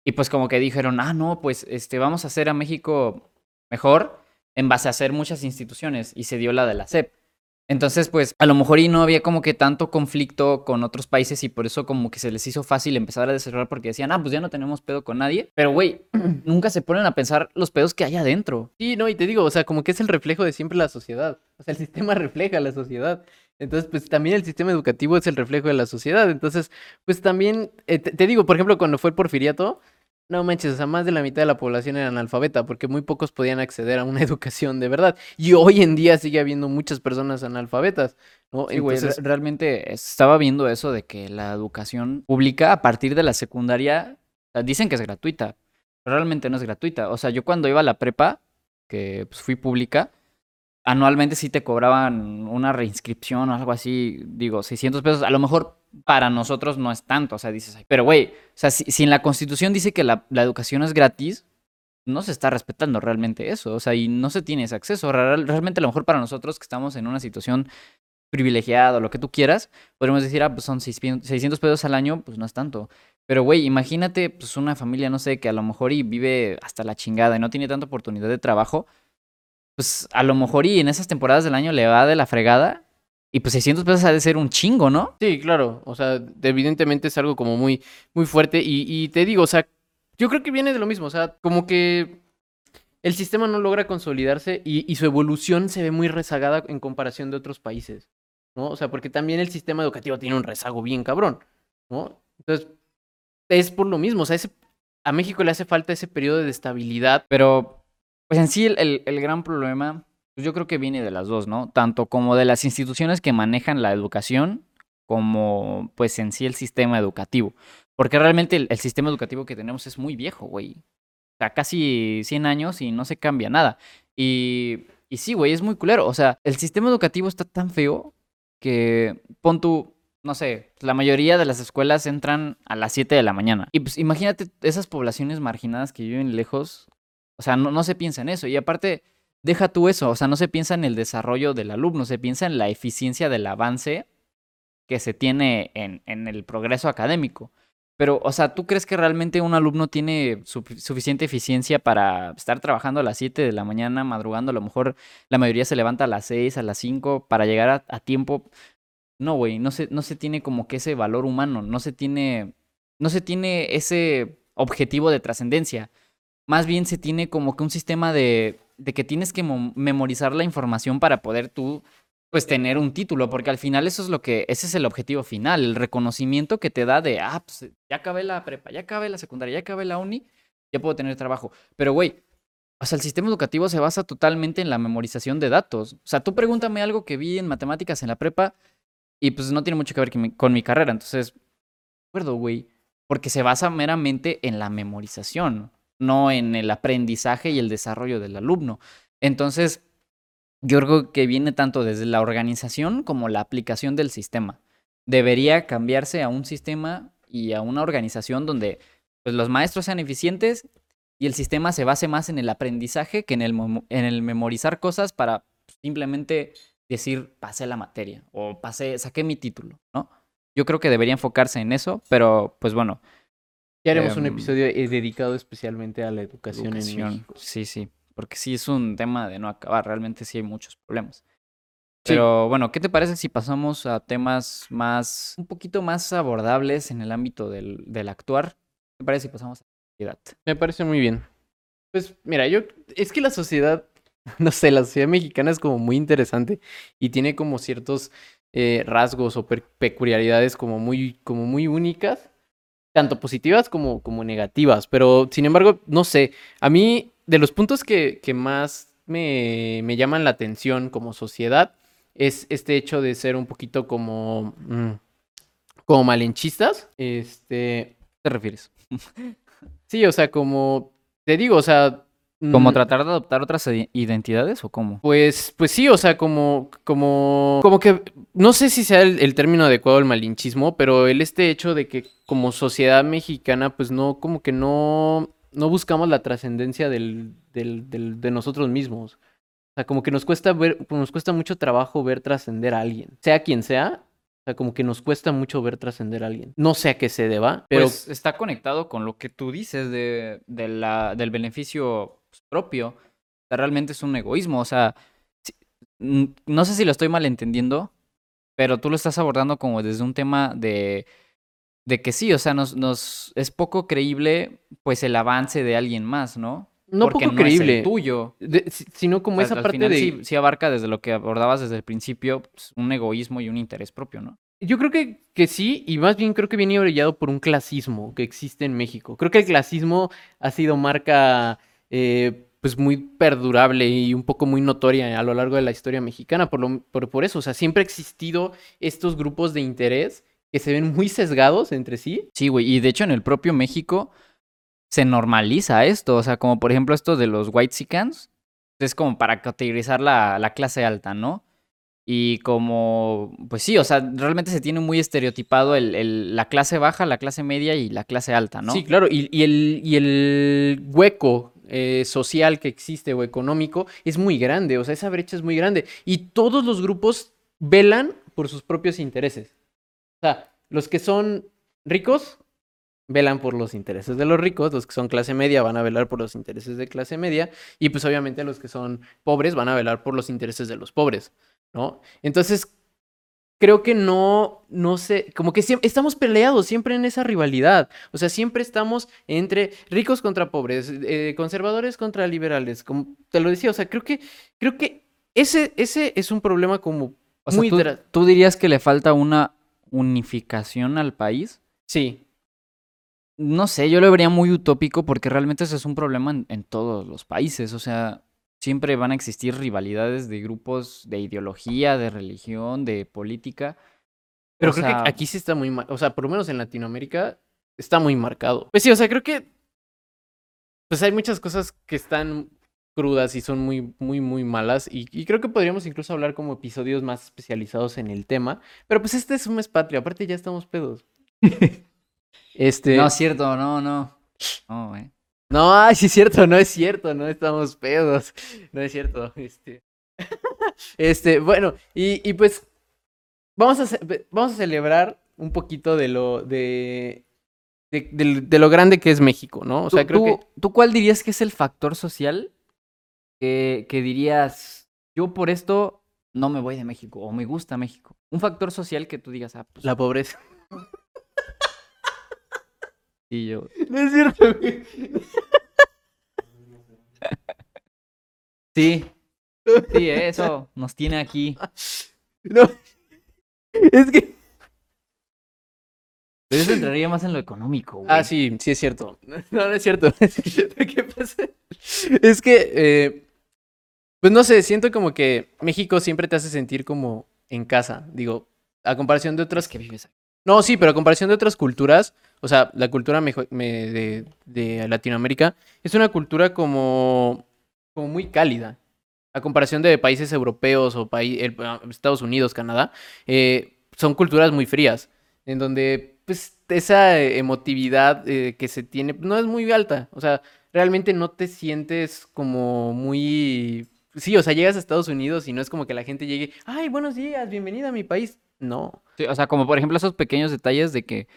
y pues como que dijeron, ah, no, pues este, vamos a hacer a México mejor en base a hacer muchas instituciones y se dio la de la CEP. Entonces, pues, a lo mejor y no había como que tanto conflicto con otros países y por eso como que se les hizo fácil empezar a desarrollar porque decían, ah, pues ya no tenemos pedo con nadie. Pero, güey, nunca se ponen a pensar los pedos que hay adentro. Sí, no, y te digo, o sea, como que es el reflejo de siempre la sociedad. O sea, el sistema refleja la sociedad. Entonces, pues también el sistema educativo es el reflejo de la sociedad. Entonces, pues también, eh, te, te digo, por ejemplo, cuando fue el porfiriato, no manches, o sea, más de la mitad de la población era analfabeta porque muy pocos podían acceder a una educación de verdad. Y hoy en día sigue habiendo muchas personas analfabetas, ¿no? Sí, güey, Entonces, realmente estaba viendo eso de que la educación pública a partir de la secundaria, sea, dicen que es gratuita, pero realmente no es gratuita. O sea, yo cuando iba a la prepa, que pues, fui pública, anualmente sí te cobraban una reinscripción o algo así, digo, 600 pesos. A lo mejor para nosotros no es tanto, o sea, dices, pero güey, o sea, si, si en la Constitución dice que la, la educación es gratis, no se está respetando realmente eso, o sea, y no se tiene ese acceso. Real- Realmente a lo mejor para nosotros que estamos en una situación privilegiada o lo que tú quieras, podemos decir, ah, pues son 600 600 pesos al año, pues no es tanto. Pero, güey, imagínate, pues una familia, no sé, que a lo mejor y vive hasta la chingada y no tiene tanta oportunidad de trabajo, pues a lo mejor y en esas temporadas del año le va de la fregada y pues 600 pesos ha de ser un chingo, ¿no? sí, claro, o sea, evidentemente es algo como muy, muy fuerte. Y, y te digo, o sea, yo creo que viene de lo mismo, o sea, como que el sistema no logra consolidarse y, y su evolución se ve muy rezagada en comparación de otros países, ¿no? O sea, porque también el sistema educativo tiene un rezago bien cabrón, ¿no? Entonces, es por lo mismo, o sea, ese- a México le hace falta ese periodo de estabilidad. Pero, pues en sí el, el- el gran problema, pues yo creo que viene de las dos, ¿no? Tanto como de las instituciones que manejan la educación, como pues en sí el sistema educativo. Porque realmente el, sistema educativo que tenemos es muy viejo, güey. O sea, casi 100 años y no se cambia nada. Y, y sí, güey, es muy culero. O sea, el sistema educativo está tan feo que pon tú, no sé, la mayoría de las escuelas entran a las 7 de la mañana. Y pues imagínate esas poblaciones marginadas que viven lejos. O sea, no, no se piensa en eso. Y aparte, deja tú eso. O sea, no se piensa en el desarrollo del alumno, se piensa en la eficiencia del avance que se tiene en, en el progreso académico. Pero, o sea, ¿tú crees que realmente un alumno tiene sufi- suficiente eficiencia para estar trabajando a las 7 de la mañana, madrugando? A lo mejor la mayoría se levanta a las 6, a las 5 para llegar a, a tiempo. No, güey, no se, no se tiene como que ese valor humano, no se tiene, no se tiene ese objetivo de trascendencia. Más bien se tiene como que un sistema de, de que tienes que mo- memorizar la información para poder tú pues tener un título, porque al final eso es lo que, ese es el objetivo final, el reconocimiento que te da de, ah, pues ya acabé la prepa, ya acabé la secundaria, ya acabé la uni, ya puedo tener trabajo. Pero, güey, o sea, el sistema educativo se basa totalmente en la memorización de datos. O sea, tú pregúntame algo que vi en matemáticas en la prepa y pues no tiene mucho que ver con mi, con mi carrera, entonces, acuerdo, güey, porque se basa meramente en la memorización, no en el aprendizaje y el desarrollo del alumno. Entonces, yo creo que viene tanto desde la organización como la aplicación del sistema. Debería cambiarse a un sistema y a una organización donde pues, los maestros sean eficientes y el sistema se base más en el aprendizaje que en el, en el memorizar cosas para simplemente decir pasé la materia o pasé, saqué mi título, ¿no? Yo creo que debería enfocarse en eso, pero pues bueno, Ya haremos un Em, episodio eh, dedicado especialmente a la educación, en educación, México. Sí, sí, porque sí es un tema de no acabar, realmente sí hay muchos problemas. Sí. Pero bueno, ¿qué te parece si pasamos a temas más, un poquito más abordables en el ámbito del, del actuar? ¿Qué te parece si pasamos a la sociedad? Me parece muy bien. Pues mira, yo es que la sociedad, no sé, la sociedad mexicana es como muy interesante y tiene como ciertos eh, rasgos o peculiaridades como muy, como muy únicas, tanto positivas como, como negativas. Pero sin embargo, no sé, a mí de los puntos que, que más me, me llaman la atención como sociedad es este hecho de ser un poquito como, mm, como malenchistas. Este, ¿Qué te refieres? Sí, o sea, como te digo, o sea. ¿Como mm, tratar de adoptar otras identidades o cómo? Pues, pues sí, o sea, como, como, como que, no sé si sea el, el término adecuado el malinchismo, pero el este hecho de que como sociedad mexicana, pues no, como que no, no buscamos la trascendencia del, del, del- de nosotros mismos. O sea, como que nos cuesta ver, nos cuesta mucho trabajo ver trascender a alguien, sea quien sea. O sea, como que nos cuesta mucho ver trascender a alguien. No sé a qué se deba, pero Pues está conectado con lo que tú dices de, de la, del beneficio propio. O sea, realmente es un egoísmo. O sea, no sé si lo estoy malentendiendo, pero tú lo estás abordando como desde un tema de, de que sí, o sea, nos, nos es poco creíble pues el avance de alguien más, ¿no? No Porque poco no es el creíble, tuyo. de- sino como esa al parte final de... sí, sí abarca desde lo que abordabas desde el principio, pues, un egoísmo y un interés propio, ¿no? Yo creo que, que sí, y más bien creo que viene orillado por un clasismo que existe en México. Creo que el clasismo ha sido marca eh, pues muy perdurable y un poco muy notoria a lo largo de la historia mexicana. Por, lo, por, por eso, o sea, siempre ha existido estos grupos de interés que se ven muy sesgados entre sí. Sí, güey, y de hecho en el propio México se normaliza esto, o sea, como por ejemplo esto de los whitexicans, es como para categorizar la, la clase alta, ¿no? Y como, pues sí, o sea, realmente se tiene muy estereotipado el, el- la clase baja, la clase media y la clase alta, ¿no? Sí, claro, y, y el, y el hueco eh, social que existe o económico es muy grande, o sea, esa brecha es muy grande. Y todos los grupos velan por sus propios intereses. O sea, los que son ricos velan por los intereses de los ricos, los que son clase media van a velar por los intereses de clase media, y pues obviamente los que son pobres van a velar por los intereses de los pobres, ¿no? Entonces, creo que no, no sé, como que siempre, estamos peleados siempre en esa rivalidad. O sea, siempre estamos entre ricos contra pobres, eh, conservadores contra liberales, como te lo decía. O sea, creo que, creo que ese, ese es un problema como O sea, muy... ¿tú, tú dirías que le falta una unificación al país? Sí, No sé, yo lo vería muy utópico porque realmente eso es un problema en, en todos los países. O sea, siempre van a existir rivalidades de grupos de ideología, de religión, de política. pero O creo sea, que aquí sí está muy... ma- O sea, por lo menos en Latinoamérica está muy marcado. Pues sí, o sea, creo que... Pues hay muchas cosas que están crudas y son muy, muy, muy malas. Y, y creo que podríamos incluso hablar como episodios más especializados en el tema. Pero pues este es un mes patrio. Aparte ya estamos pedos. Este... No, es cierto, no, no. No, eh. No, sí es cierto, no es cierto, no estamos pedos. No es cierto. Este, este bueno, y, y pues vamos a, vamos a celebrar un poquito de lo de, de, del- de lo grande que es México, ¿no? O sea, ¿Tú, creo que tú- tú cuál dirías que es el factor social que, que dirías, yo por esto no me voy de México o me gusta México? Un factor social que tú digas, ah, pues la pobreza. sí, yo. No es cierto, güey. Sí, sí, eso nos tiene aquí. No. Es que Pero eso entraría más en lo económico, güey. Ah, sí, sí es cierto. No, no es cierto. ¿Qué pasa? Es que, eh, pues no sé, siento como que México siempre te hace sentir como en casa. Digo, a comparación de otras que vives aquí. No, sí, pero a comparación de otras culturas, o sea, la cultura de, de Latinoamérica es una cultura como, muy cálida. A comparación de países europeos o ah, Estados Unidos, Canadá, eh, son culturas muy frías, en donde pues esa emotividad eh, que se tiene no es muy alta. O sea, realmente no te sientes como muy... Sí, o sea, llegas a Estados Unidos y no es como que la gente llegue, ay, buenos días, bienvenida a mi país. No. Sí, o sea, como por ejemplo esos pequeños detalles de que,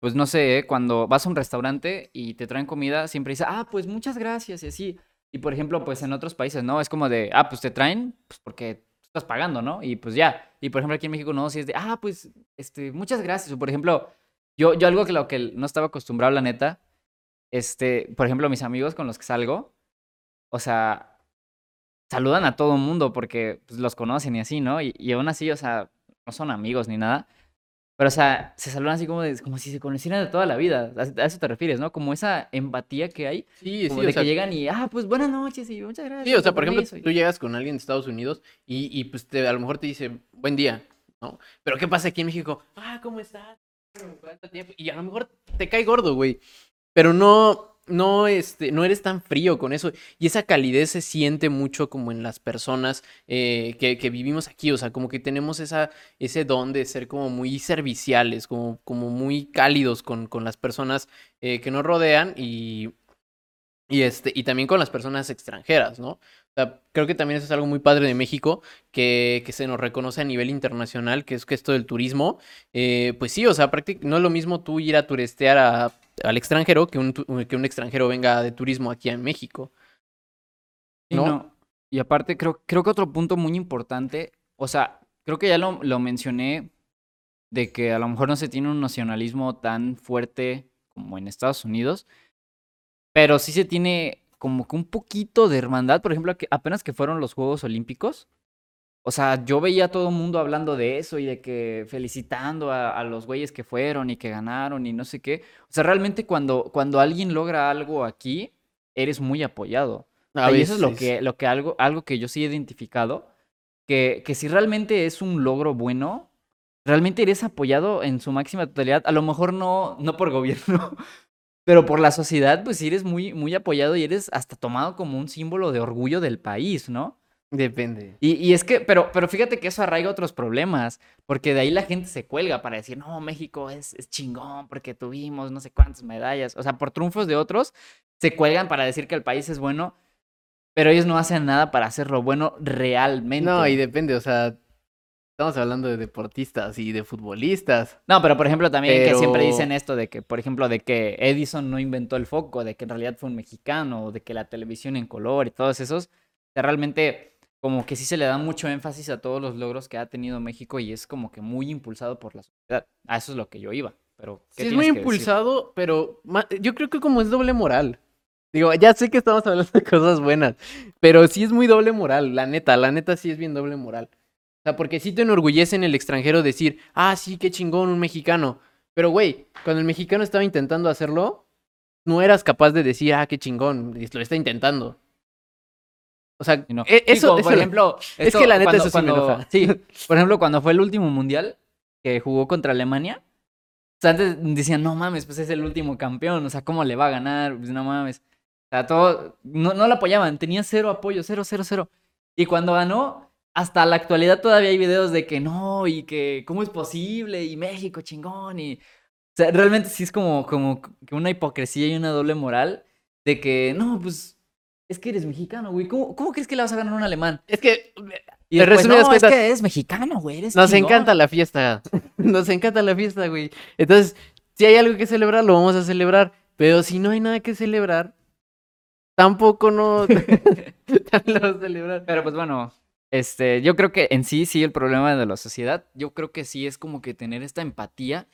pues no sé, ¿eh? cuando vas a un restaurante y te traen comida, siempre dices, ah, pues muchas gracias y así. Y por ejemplo, pues en otros países, ¿no? Es como de, ah, pues te traen, pues porque estás pagando, ¿no? Y pues ya. Y por ejemplo aquí en México no, si es de, ah, pues, este, muchas gracias. O por ejemplo, yo, yo algo que lo que no estaba acostumbrado, la neta, este, por ejemplo, mis amigos con los que salgo, o sea, saludan a todo el mundo porque pues, los conocen y así, ¿no? Y, y aún así, o sea, no son amigos ni nada. Pero, o sea, se saludan así como, de- como si se conocieran de toda la vida. A, a eso te refieres, ¿no? Como esa empatía que hay. Sí, Como sí, de o sea, que llegan y, ah, pues buenas noches y muchas gracias. Sí, o sea, por ejemplo, permiso", y- tú llegas con alguien de Estados Unidos y, y pues te, a lo mejor te dice, buen día, ¿no? Pero ¿qué pasa aquí en México? Ah, ¿cómo estás? Y a lo mejor te cae gordo, güey. Pero no, no, este, no eres tan frío con eso. Y esa calidez se siente mucho como en las personas eh, que, que vivimos aquí. O sea, como que tenemos esa, ese don de ser como muy serviciales, como, como muy cálidos con, con las personas eh, que nos rodean y, y, este, y también con las personas extranjeras, ¿no? O sea, creo que también eso es algo muy padre de México, que, que se nos reconoce a nivel internacional, que es que esto del turismo. Eh, pues sí, o sea, no es lo mismo tú ir a turistear a- al extranjero que un, tu- que un extranjero venga de turismo aquí en México. Sí, ¿no? no. Y aparte, creo, creo que otro punto muy importante, o sea, creo que ya lo, lo mencioné, de que a lo mejor no se tiene un nacionalismo tan fuerte como en Estados Unidos, pero sí se tiene como que un poquito de hermandad, por ejemplo, que apenas que fueron los Juegos Olímpicos, o sea, yo veía a todo el mundo hablando de eso y de que felicitando a, a los güeyes que fueron y que ganaron y no sé qué. O sea, realmente cuando, cuando alguien logra algo aquí, eres muy apoyado. A sea, y eso es lo que, lo que algo, algo que yo sí he identificado, que, que si realmente es un logro bueno, realmente eres apoyado en su máxima totalidad. A lo mejor no, no por gobierno, pero por la sociedad, pues sí eres muy, muy apoyado y eres hasta tomado como un símbolo de orgullo del país, ¿no? Depende. Y, y es que, pero, pero fíjate que eso arraiga otros problemas, porque de ahí la gente se cuelga para decir, no, México es, es chingón porque tuvimos no sé cuántas medallas. O sea, por triunfos de otros, se cuelgan para decir que el país es bueno, pero ellos no hacen nada para hacerlo bueno realmente. No, y depende, o sea, estamos hablando de deportistas y de futbolistas. No, pero por ejemplo también que siempre dicen esto de que, por ejemplo, de que Edison no inventó el foco, de que en realidad fue un mexicano, o de que la televisión en color y todos esos, o sea, realmente como que sí se le da mucho énfasis a todos los logros que ha tenido México y es como que muy impulsado por la sociedad. A eso es lo que yo iba, pero ¿qué Sí, es muy decir? impulsado, pero yo creo que como es doble moral. Digo, ya sé que estamos hablando de cosas buenas, pero sí es muy doble moral, la neta, la neta sí es bien doble moral. O sea, porque sí te enorgullece en el extranjero decir, ah, sí, qué chingón, un mexicano. Pero, güey, cuando el mexicano estaba intentando hacerlo, no eras capaz de decir, ah, qué chingón, lo está intentando. O sea, no. e- eso, como eso por ejemplo, es esto que la neta cuando- eso sí me cuando- enoja. Sí, por ejemplo, cuando fue el último mundial que jugó contra Alemania, o sea, antes decían, no mames, pues es el último campeón, o sea, ¿cómo le va a ganar? Pues no mames. O sea, todo, no, no lo apoyaban, tenía cero apoyo, cero, cero, cero. Y cuando ganó, hasta la actualidad todavía hay videos de que no, y que cómo es posible, y México chingón, y... O sea, realmente sí es como, como que una hipocresía y una doble moral de que, no, pues, es que eres mexicano, güey, ¿cómo, cómo crees que le vas a ganar a un alemán? Es que Y después, resumidas no, es que eres mexicano, güey, eres Nos chingón". encanta la fiesta. Nos encanta la fiesta, güey. Entonces, si hay algo que celebrar, lo vamos a celebrar. Pero si no hay nada que celebrar, tampoco no lo vamos a celebrar. Pero pues bueno, este, yo creo que en sí, sí, el problema de la sociedad, yo creo que sí es como que tener esta empatía,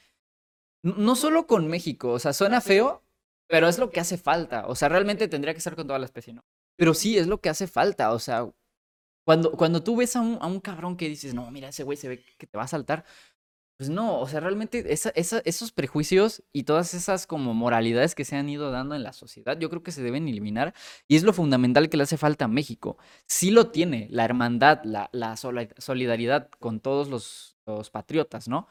no solo con México, o sea, suena feo, pero es lo que hace falta, o sea, realmente tendría que ser con toda la especie, ¿no? Pero sí, es lo que hace falta, o sea, cuando, cuando tú ves a un, a un cabrón que dices, no, mira, ese güey se ve que te va a saltar, pues no, o sea, realmente esa- esos prejuicios y todas esas como moralidades que se han ido dando en la sociedad, yo creo que se deben eliminar y es lo fundamental que le hace falta a México. Sí lo tiene, la hermandad, la, la solidaridad con todos los, los patriotas, ¿no?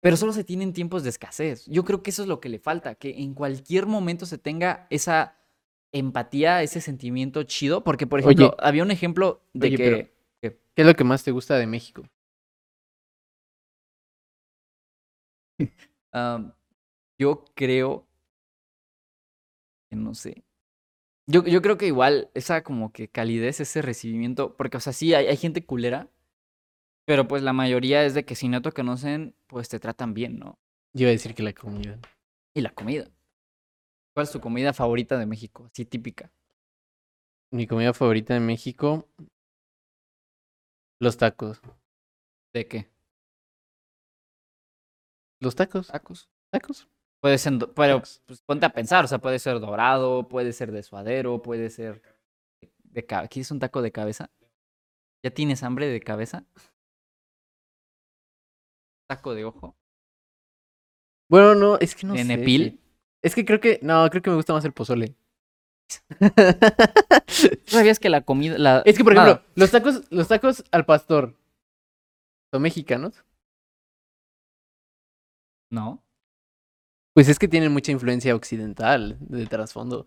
Pero solo se tiene en tiempos de escasez. Yo creo que eso es lo que le falta, que en cualquier momento se tenga esa empatía, ese sentimiento chido, porque por Oye. ejemplo, había un ejemplo de Oye, que... ¿Qué es lo que más te gusta de México? Yo creo que no sé. Yo, yo creo que igual esa como que calidez, ese recibimiento, porque o sea, sí, hay, hay gente culera, pero pues la mayoría es de que si no te conocen, pues te tratan bien, ¿no? Yo iba a decir que la comida. Y la comida. ¿Cuál es tu comida favorita de México? Así típica. Mi comida favorita de México, los tacos. ¿De qué? Los tacos. Tacos. Tacos. Puede ser, pero pues, ponte a pensar, o sea, puede ser dorado, puede ser de suadero, puede ser de cabeza. ¿Quieres un taco de cabeza? ¿Ya tienes hambre de cabeza? Taco de ojo. Bueno, no, es que no ¿De sé. Nepil? sí. Es que creo que, no, creo que me gusta más el pozole. ¿Tú sabías que la comida, la... Es que, por ejemplo, los tacos, los tacos al pastor son mexicanos. No. Pues es que tienen mucha influencia occidental de trasfondo.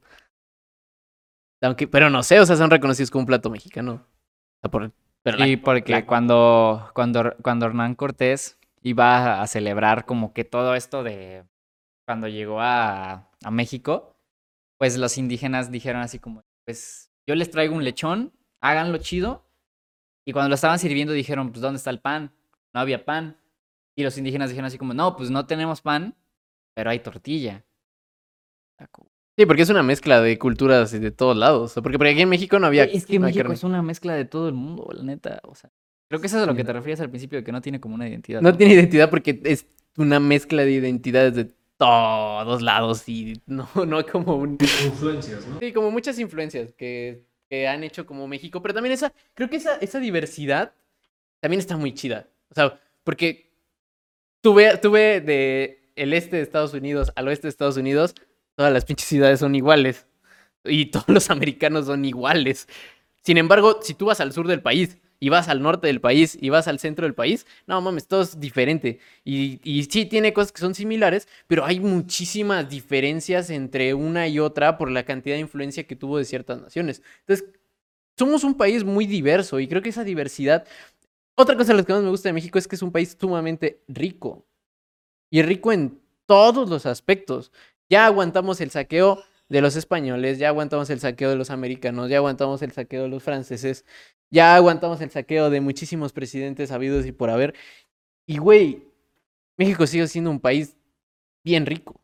Aunque, pero no sé, o sea, son reconocidos como un plato mexicano. O sea, por- pero la- Y porque la- cuando, cuando, cuando Hernán Cortés iba a celebrar como que todo esto de cuando llegó a, a México, pues los indígenas dijeron así como, pues yo les traigo un lechón, háganlo chido. Y cuando lo estaban sirviendo dijeron, pues ¿dónde está el pan? No había pan. Y los indígenas dijeron así como, no, pues no tenemos pan, pero hay tortilla. Sí, porque es una mezcla de culturas de todos lados. Porque, porque aquí en México no había. Es que no México carne. es una mezcla de todo el mundo, la neta. O sea, creo que eso es a lo que te refieres al principio, de que no tiene como una identidad. No tiene identidad porque es una mezcla de identidades de todos lados y no, no hay como un... Influencias, ¿no? Sí, como muchas influencias que, que han hecho como México, pero también esa, creo que esa, esa diversidad también está muy chida. O sea, porque tuve, tuve de el este de Estados Unidos al oeste de Estados Unidos, todas las pinches ciudades son iguales y todos los americanos son iguales. Sin embargo, si tú vas al sur del país y vas al norte del país y vas al centro del país, no mames, todo es diferente. Y, y sí tiene cosas que son similares, pero hay muchísimas diferencias entre una y otra por la cantidad de influencia que tuvo de ciertas naciones. Entonces, somos un país muy diverso y creo que esa diversidad... Otra cosa de las que más me gusta de México es que es un país sumamente rico. Y rico en todos los aspectos. Ya aguantamos el saqueo de los españoles, ya aguantamos el saqueo de los americanos, ya aguantamos el saqueo de los franceses, ya aguantamos el saqueo de muchísimos presidentes habidos y por haber. Y güey, México sigue siendo un país bien rico.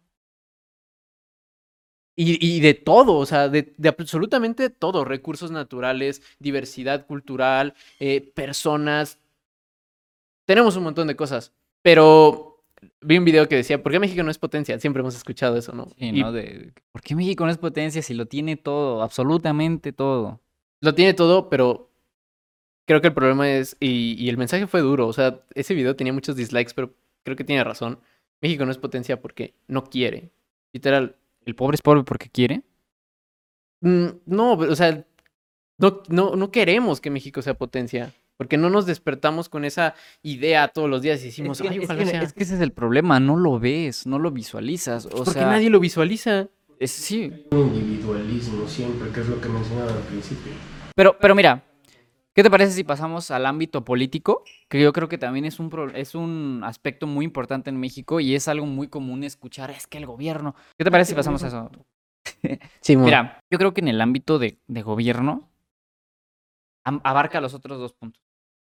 Y, y de todo, o sea, de, de absolutamente todo, recursos naturales, diversidad cultural, eh, personas. Tenemos un montón de cosas, pero vi un video que decía, ¿por qué México no es potencia? Siempre hemos escuchado eso, ¿no? Sí, Y ¿no? De, ¿Por qué México no es potencia si lo tiene todo? Absolutamente todo. Lo tiene todo, pero creo que el problema es, y, y el mensaje fue duro, o sea, ese video tenía muchos dislikes, pero creo que tiene razón. México no es potencia porque no quiere. Literal. ¿El pobre es pobre porque quiere? mm, No, o sea, no, no, no queremos que México sea potencia. Porque no nos despertamos con esa idea todos los días y decimos, es, que, "Ay, es ojalá que- sea". es que ese es el problema, no lo ves, no lo visualizas. O porque sea, nadie lo visualiza. es- sí. Un individualismo siempre, que es lo que mencionaba al principio. Pero, pero mira, ¿qué te parece si pasamos al ámbito político? Que yo creo que también es un, pro- es un aspecto muy importante en México y es algo muy común escuchar, es que el gobierno... ¿Qué te parece si pasamos a eso? Sí, Mira, yo creo que en el ámbito de, de gobierno abarca los otros dos puntos.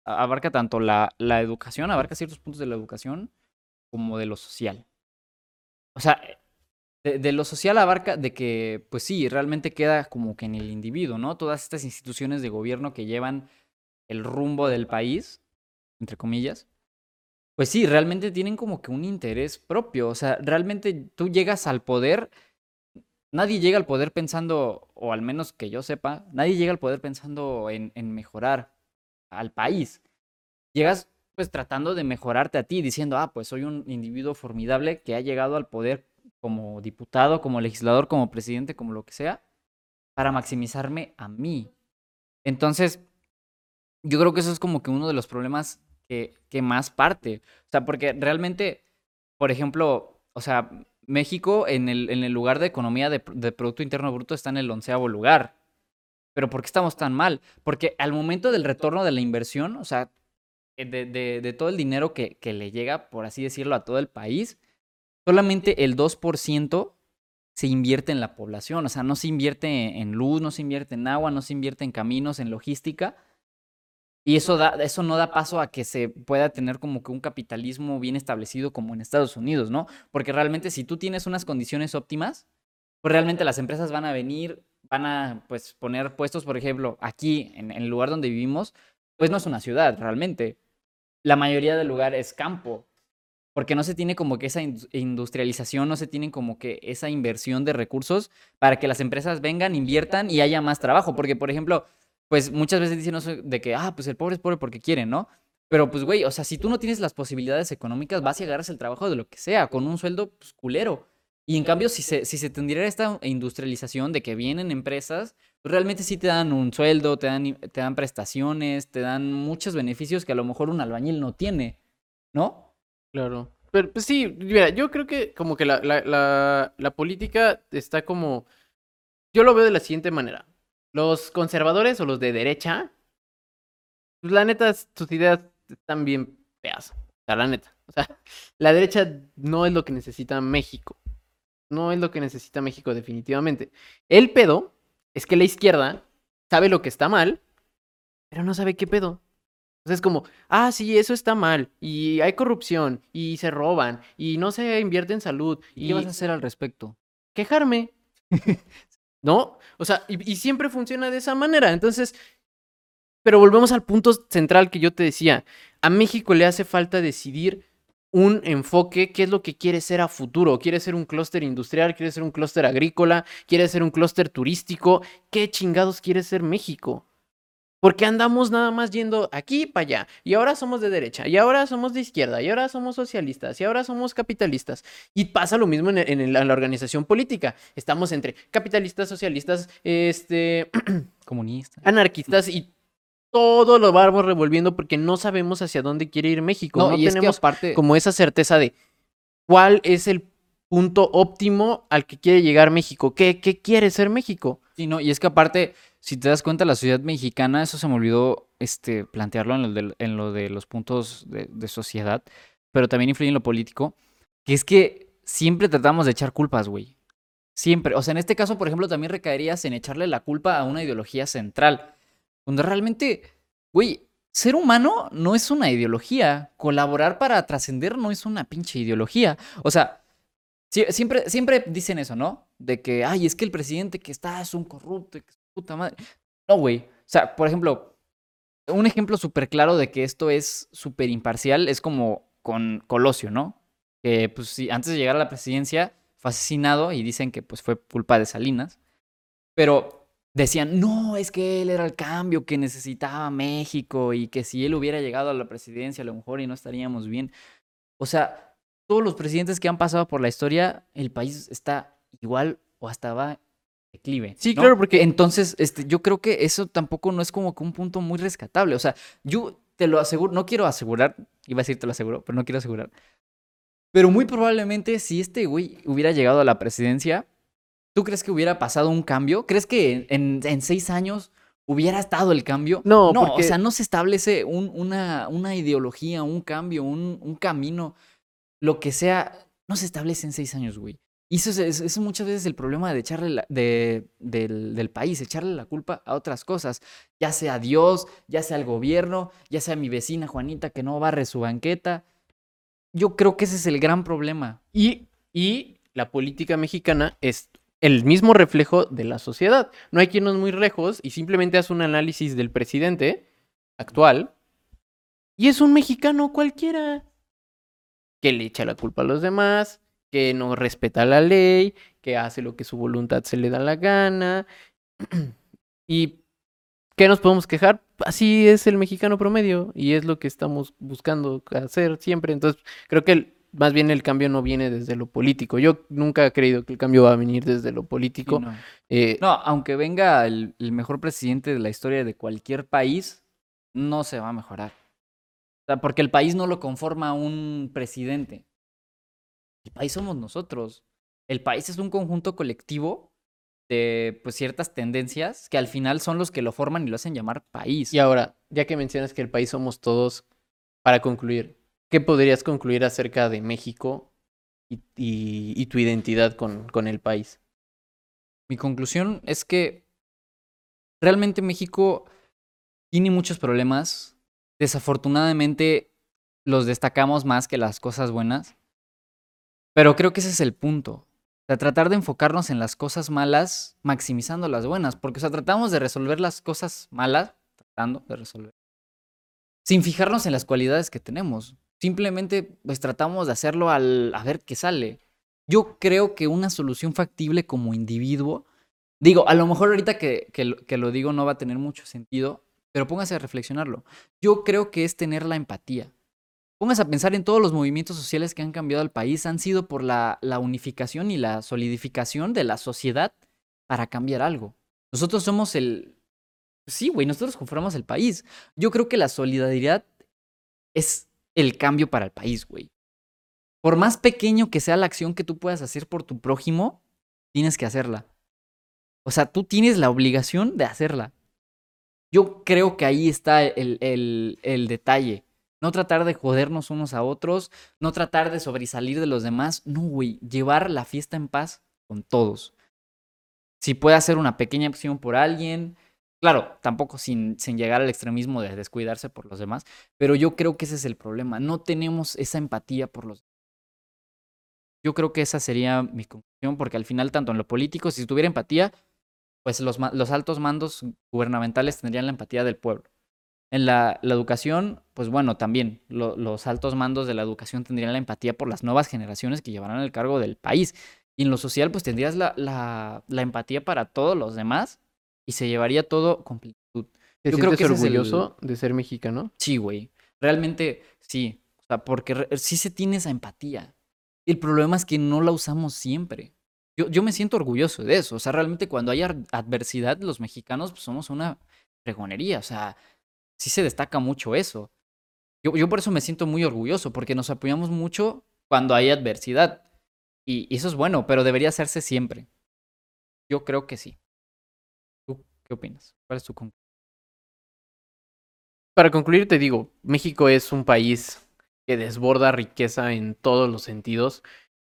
Abarca tanto la, la educación, abarca ciertos puntos de la educación, como de lo social. O sea, de, lo social abarca de que, pues sí, realmente queda como que en el individuo, ¿no? Todas estas instituciones de gobierno que llevan el rumbo del país, entre comillas, pues sí, realmente tienen como que un interés propio. O sea, realmente tú llegas al poder nadie llega al poder pensando, o al menos que yo sepa, nadie llega al poder pensando en, en mejorar al país. Llegas pues tratando de mejorarte a ti, diciendo, ah, pues soy un individuo formidable que ha llegado al poder como diputado, como legislador, como presidente, como lo que sea, para maximizarme a mí. Entonces, yo creo que eso es como que uno de los problemas que, más parte. O sea, porque realmente, por ejemplo, o sea, México en el, lugar de economía de, de Producto Interno Bruto está en el onceavo lugar. Pero ¿por qué estamos tan mal? Porque al momento del retorno de la inversión, o sea, eh, de todo el dinero que, que le llega, por así decirlo, a todo el país, solamente el 2% se invierte en la población. O sea, no se invierte en luz, no se invierte en agua, no se invierte en caminos, en logística. Y eso, da, eso no da paso a que se pueda tener como que un capitalismo bien establecido como en Estados Unidos, ¿no? Porque realmente si tú tienes unas condiciones óptimas, pues realmente las empresas van a venir, van a pues poner puestos, por ejemplo, aquí en, en el lugar donde vivimos, pues no es una ciudad realmente. La mayoría del lugar es campo, porque no se tiene como que esa indus- industrialización, no se tiene como que esa inversión de recursos para que las empresas vengan, inviertan y haya más trabajo. Porque, por ejemplo, pues muchas veces dicen eso de que, ah, pues el pobre es pobre porque quiere, ¿no? Pero pues, güey, o sea, si tú no tienes las posibilidades económicas, vas y agarras el trabajo de lo que sea, con un sueldo pues, culero. Y en cambio, si se, si se tendría esta industrialización de que vienen empresas, pues realmente sí te dan un sueldo, te dan, te dan prestaciones, te dan muchos beneficios que a lo mejor un albañil no tiene, ¿no? Claro. Pero pues sí, mira, yo creo que como que la, la, la, política está como... Yo lo veo de la siguiente manera. Los conservadores o los de derecha, pues la neta, sus ideas están bien feas. La neta. O sea, la derecha no es lo que necesita México. No es lo que necesita México definitivamente. El pedo es que la izquierda sabe lo que está mal, pero no sabe qué pedo. O sea, es como, ah, sí, eso está mal, y hay corrupción, y se roban, y no se invierte en salud, ¿Y y qué vas a hacer al respecto? quejarme. ¿No? O sea, y, y siempre funciona de esa manera. Entonces, pero volvemos al punto central que yo te decía. A México le hace falta decidir un enfoque, qué es lo que quiere ser a futuro. ¿Quiere ser un clúster industrial? ¿Quiere ser un clúster agrícola? ¿Quiere ser un clúster turístico? ¿Qué chingados quiere ser México? Porque andamos nada más yendo aquí para allá. Y ahora somos de derecha. Y ahora somos de izquierda. Y ahora somos socialistas. Y ahora somos capitalistas. Y pasa lo mismo en, en el- en la organización política. Estamos entre capitalistas, socialistas, este, Comunista. anarquistas y todo lo vamos revolviendo porque no sabemos hacia dónde quiere ir México. No, y es que tenemos aparte. como esa certeza de cuál es el punto óptimo al que quiere llegar México. ¿Qué, qué quiere ser México? Sí, no, y es que aparte, si te das cuenta, la sociedad mexicana, eso se me olvidó este, plantearlo en lo, del- en lo de los puntos de, de sociedad, pero también influye en lo político, que es que siempre tratamos de echar culpas, güey. Siempre. O sea, en este caso, por ejemplo, también recaerías en echarle la culpa a una ideología central. Cuando realmente, güey, ser humano no es una ideología. Colaborar para trascender no es una pinche ideología. O sea, Sie- Siempre, siempre dicen eso, ¿no? De que, ay, es que el presidente que está es un corrupto, puta madre. No, güey. O sea, por ejemplo, un ejemplo súper claro de que esto es súper imparcial es como con Colosio, ¿no? Que, pues, sí, antes de llegar a la presidencia fue asesinado y dicen que, pues, fue culpa de Salinas. Pero decían, no, es que él era el cambio que necesitaba México y que si él hubiera llegado a la presidencia, a lo mejor y no estaríamos bien. O sea, todos los presidentes que han pasado por la historia, el país está igual o hasta va declive. Sí, ¿no? claro, porque- Entonces, este, yo creo que eso tampoco no es como que un punto muy rescatable. O sea, yo te lo aseguro, no quiero asegurar, iba a decir te lo aseguro, pero no quiero asegurar. Pero muy probablemente si este güey hubiera llegado a la presidencia, ¿tú crees que hubiera pasado un cambio? ¿Crees que en, en- en seis años hubiera estado el cambio? No, no porque- o sea, no se establece un- una, una ideología, un cambio, un, un camino, lo que sea, no se establece en seis años, güey. Y eso es, es- es muchas veces el problema de echarle la- de, del, país, echarle la culpa a otras cosas, ya sea Dios, ya sea el gobierno, ya sea mi vecina Juanita que no barre su banqueta. Yo creo que ese es el gran problema. Y, la política mexicana es el mismo reflejo de la sociedad. No hay que irnos muy lejos y simplemente haz un análisis del presidente actual y es un mexicano cualquiera que le echa la culpa a los demás, que no respeta la ley, que hace lo que su voluntad se le da la gana. ¿Y qué nos podemos quejar? Así es el mexicano promedio y es lo que estamos buscando hacer siempre. Entonces, creo que el- más bien el cambio no viene desde lo político. Yo nunca he creído que el cambio va a venir desde lo Sí, político. no. Eh, No, aunque venga el, el mejor presidente de la historia de cualquier país, no se va a mejorar. O sea, porque el país no lo conforma un presidente. El país somos nosotros. El país es un conjunto colectivo de pues ciertas tendencias que al final son los que lo forman y lo hacen llamar país. Y ahora, ya que mencionas que el país somos todos, para concluir, ¿qué podrías concluir acerca de México y, y- y tu identidad con, con el país? Mi conclusión es que realmente México tiene muchos problemas. Desafortunadamente los destacamos más que las cosas buenas. Pero creo que ese es el punto. O sea, tratar de enfocarnos en las cosas malas, maximizando las buenas. Porque, o sea, tratamos de resolver las cosas malas, tratando de resolver, sin fijarnos en las cualidades que tenemos. Simplemente, pues tratamos de hacerlo al, a ver qué sale. Yo creo que una solución factible como individuo, digo, a lo mejor ahorita que, que, que lo digo no va a tener mucho sentido, pero póngase a reflexionarlo. Yo creo que es tener la empatía. Póngase a pensar en todos los movimientos sociales que han cambiado al país, han sido por la, unificación y la solidificación de la sociedad para cambiar algo. Nosotros somos el... Sí, güey, nosotros conformamos el país. Yo creo que la solidaridad es el cambio para el país, güey. Por más pequeño que sea la acción que tú puedas hacer por tu prójimo, tienes que hacerla. O sea, tú tienes la obligación de hacerla. Yo creo que ahí está el detalle. No tratar de jodernos unos a otros, no tratar de sobresalir de los demás. No, güey, llevar la fiesta en paz con todos. Si puede hacer una pequeña acción por alguien, claro, tampoco sin, sin llegar al extremismo de descuidarse por los demás, pero yo creo que ese es el problema. No tenemos esa empatía por los Yo creo que esa sería mi conclusión. porque al final, tanto en lo político, si tuviera empatía, pues los, los altos mandos gubernamentales tendrían la empatía del pueblo. En la, la educación, pues bueno, también lo- los altos mandos de la educación tendrían la empatía por las nuevas generaciones que llevarán el cargo del país. Y en lo social, pues tendrías la, la, la empatía para todos los demás y se llevaría todo con plenitud. ¿Te Yo creo que ese es el- orgulloso de ser mexicano? Sí, güey. Realmente sí. O sea, porque re- sí se tiene esa empatía. El problema es que no la usamos siempre. Yo, yo me siento orgulloso de eso. O sea, realmente cuando hay adversidad, los mexicanos pues, somos una fregonería. O sea, sí se destaca mucho eso. Yo, por eso me siento muy orgulloso, porque nos apoyamos mucho cuando hay adversidad. Y, y eso es bueno, pero debería hacerse siempre. Yo creo que sí. ¿Tú qué opinas? ¿Cuál es tu conclusión? Para concluir, te digo, México es un país que desborda riqueza en todos los sentidos,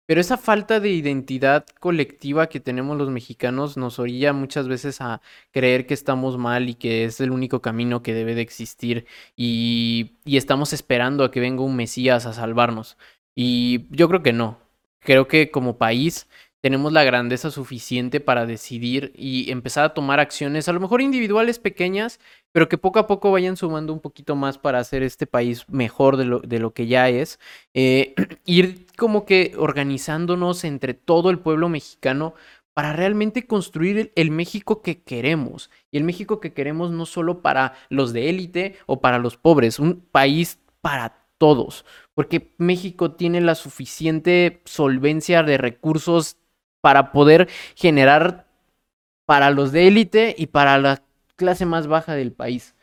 pero esa falta de identidad colectiva que tenemos los mexicanos nos orilla muchas veces a creer que estamos mal y que es el único camino que debe de existir y, y estamos esperando a que venga un Mesías a salvarnos. Y yo creo que no. Creo que como país tenemos la grandeza suficiente para decidir y empezar a tomar acciones, a lo mejor individuales pequeñas, pero que poco a poco vayan sumando un poquito más para hacer este país mejor de lo, de lo que ya es. Eh, ir como que organizándonos entre todo el pueblo mexicano para realmente construir el, el México que queremos. Y el México que queremos no solo para los de élite o para los pobres, un país para todos. Porque México tiene la suficiente solvencia de recursos para poder generar para los de élite y para la clase más baja del país.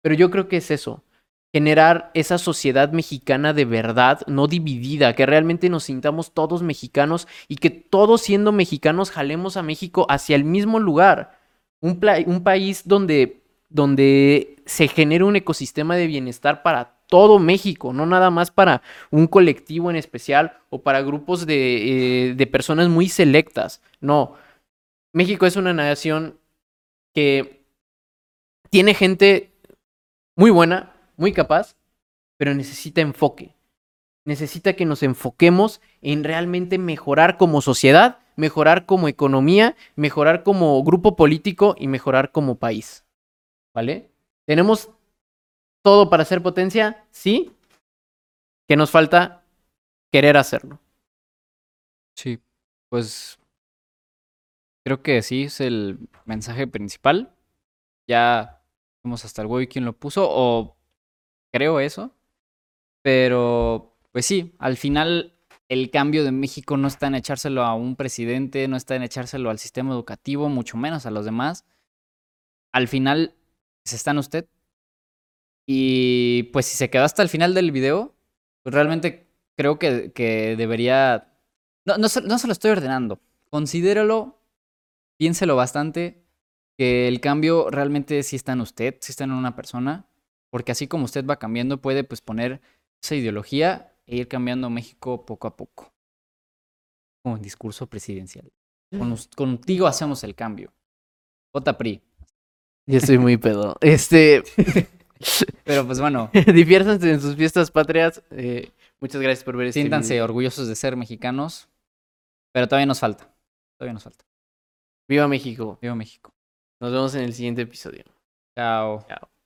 Pero yo creo que es eso, generar esa sociedad mexicana de verdad, no dividida, que realmente nos sintamos todos mexicanos y que todos siendo mexicanos jalemos a México hacia el mismo lugar. Un, país donde, donde se genere un ecosistema de bienestar para todo México, no nada más para un colectivo en especial o para grupos de, eh, de personas muy selectas. No, México es una nación que tiene gente muy buena, muy capaz, pero necesita enfoque. Necesita que nos enfoquemos en realmente mejorar como sociedad, mejorar como economía, mejorar como grupo político y mejorar como país. ¿Vale? Tenemos todo para ser potencia, sí. Que nos falta querer hacerlo. Sí, pues creo que sí es el mensaje principal. Ya vimos hasta el güey quien lo puso, o creo eso. Pero, pues sí, al final el cambio de México no está en echárselo a un presidente, no está en echárselo al sistema educativo, mucho menos a los demás. Al final, pues está en usted. Y pues si se quedó hasta el final del video, pues realmente creo que, que debería no, no, se, no se lo estoy ordenando. Considéralo, piénselo bastante, que el cambio realmente sí está en usted, sí está en una persona, porque así como usted va cambiando, puede pues poner esa ideología e ir cambiando México poco a poco. Como en discurso presidencial. Con, us- contigo hacemos el cambio. Vota PRI. Yo estoy muy pedo. Este, Pero pues bueno, diviértanse en sus fiestas patrias. Eh, muchas gracias por ver este siéntanse video. orgullosos de ser mexicanos, pero todavía nos falta. Todavía nos falta. Viva México. Viva México. Nos vemos en el siguiente episodio. Chao. Chao.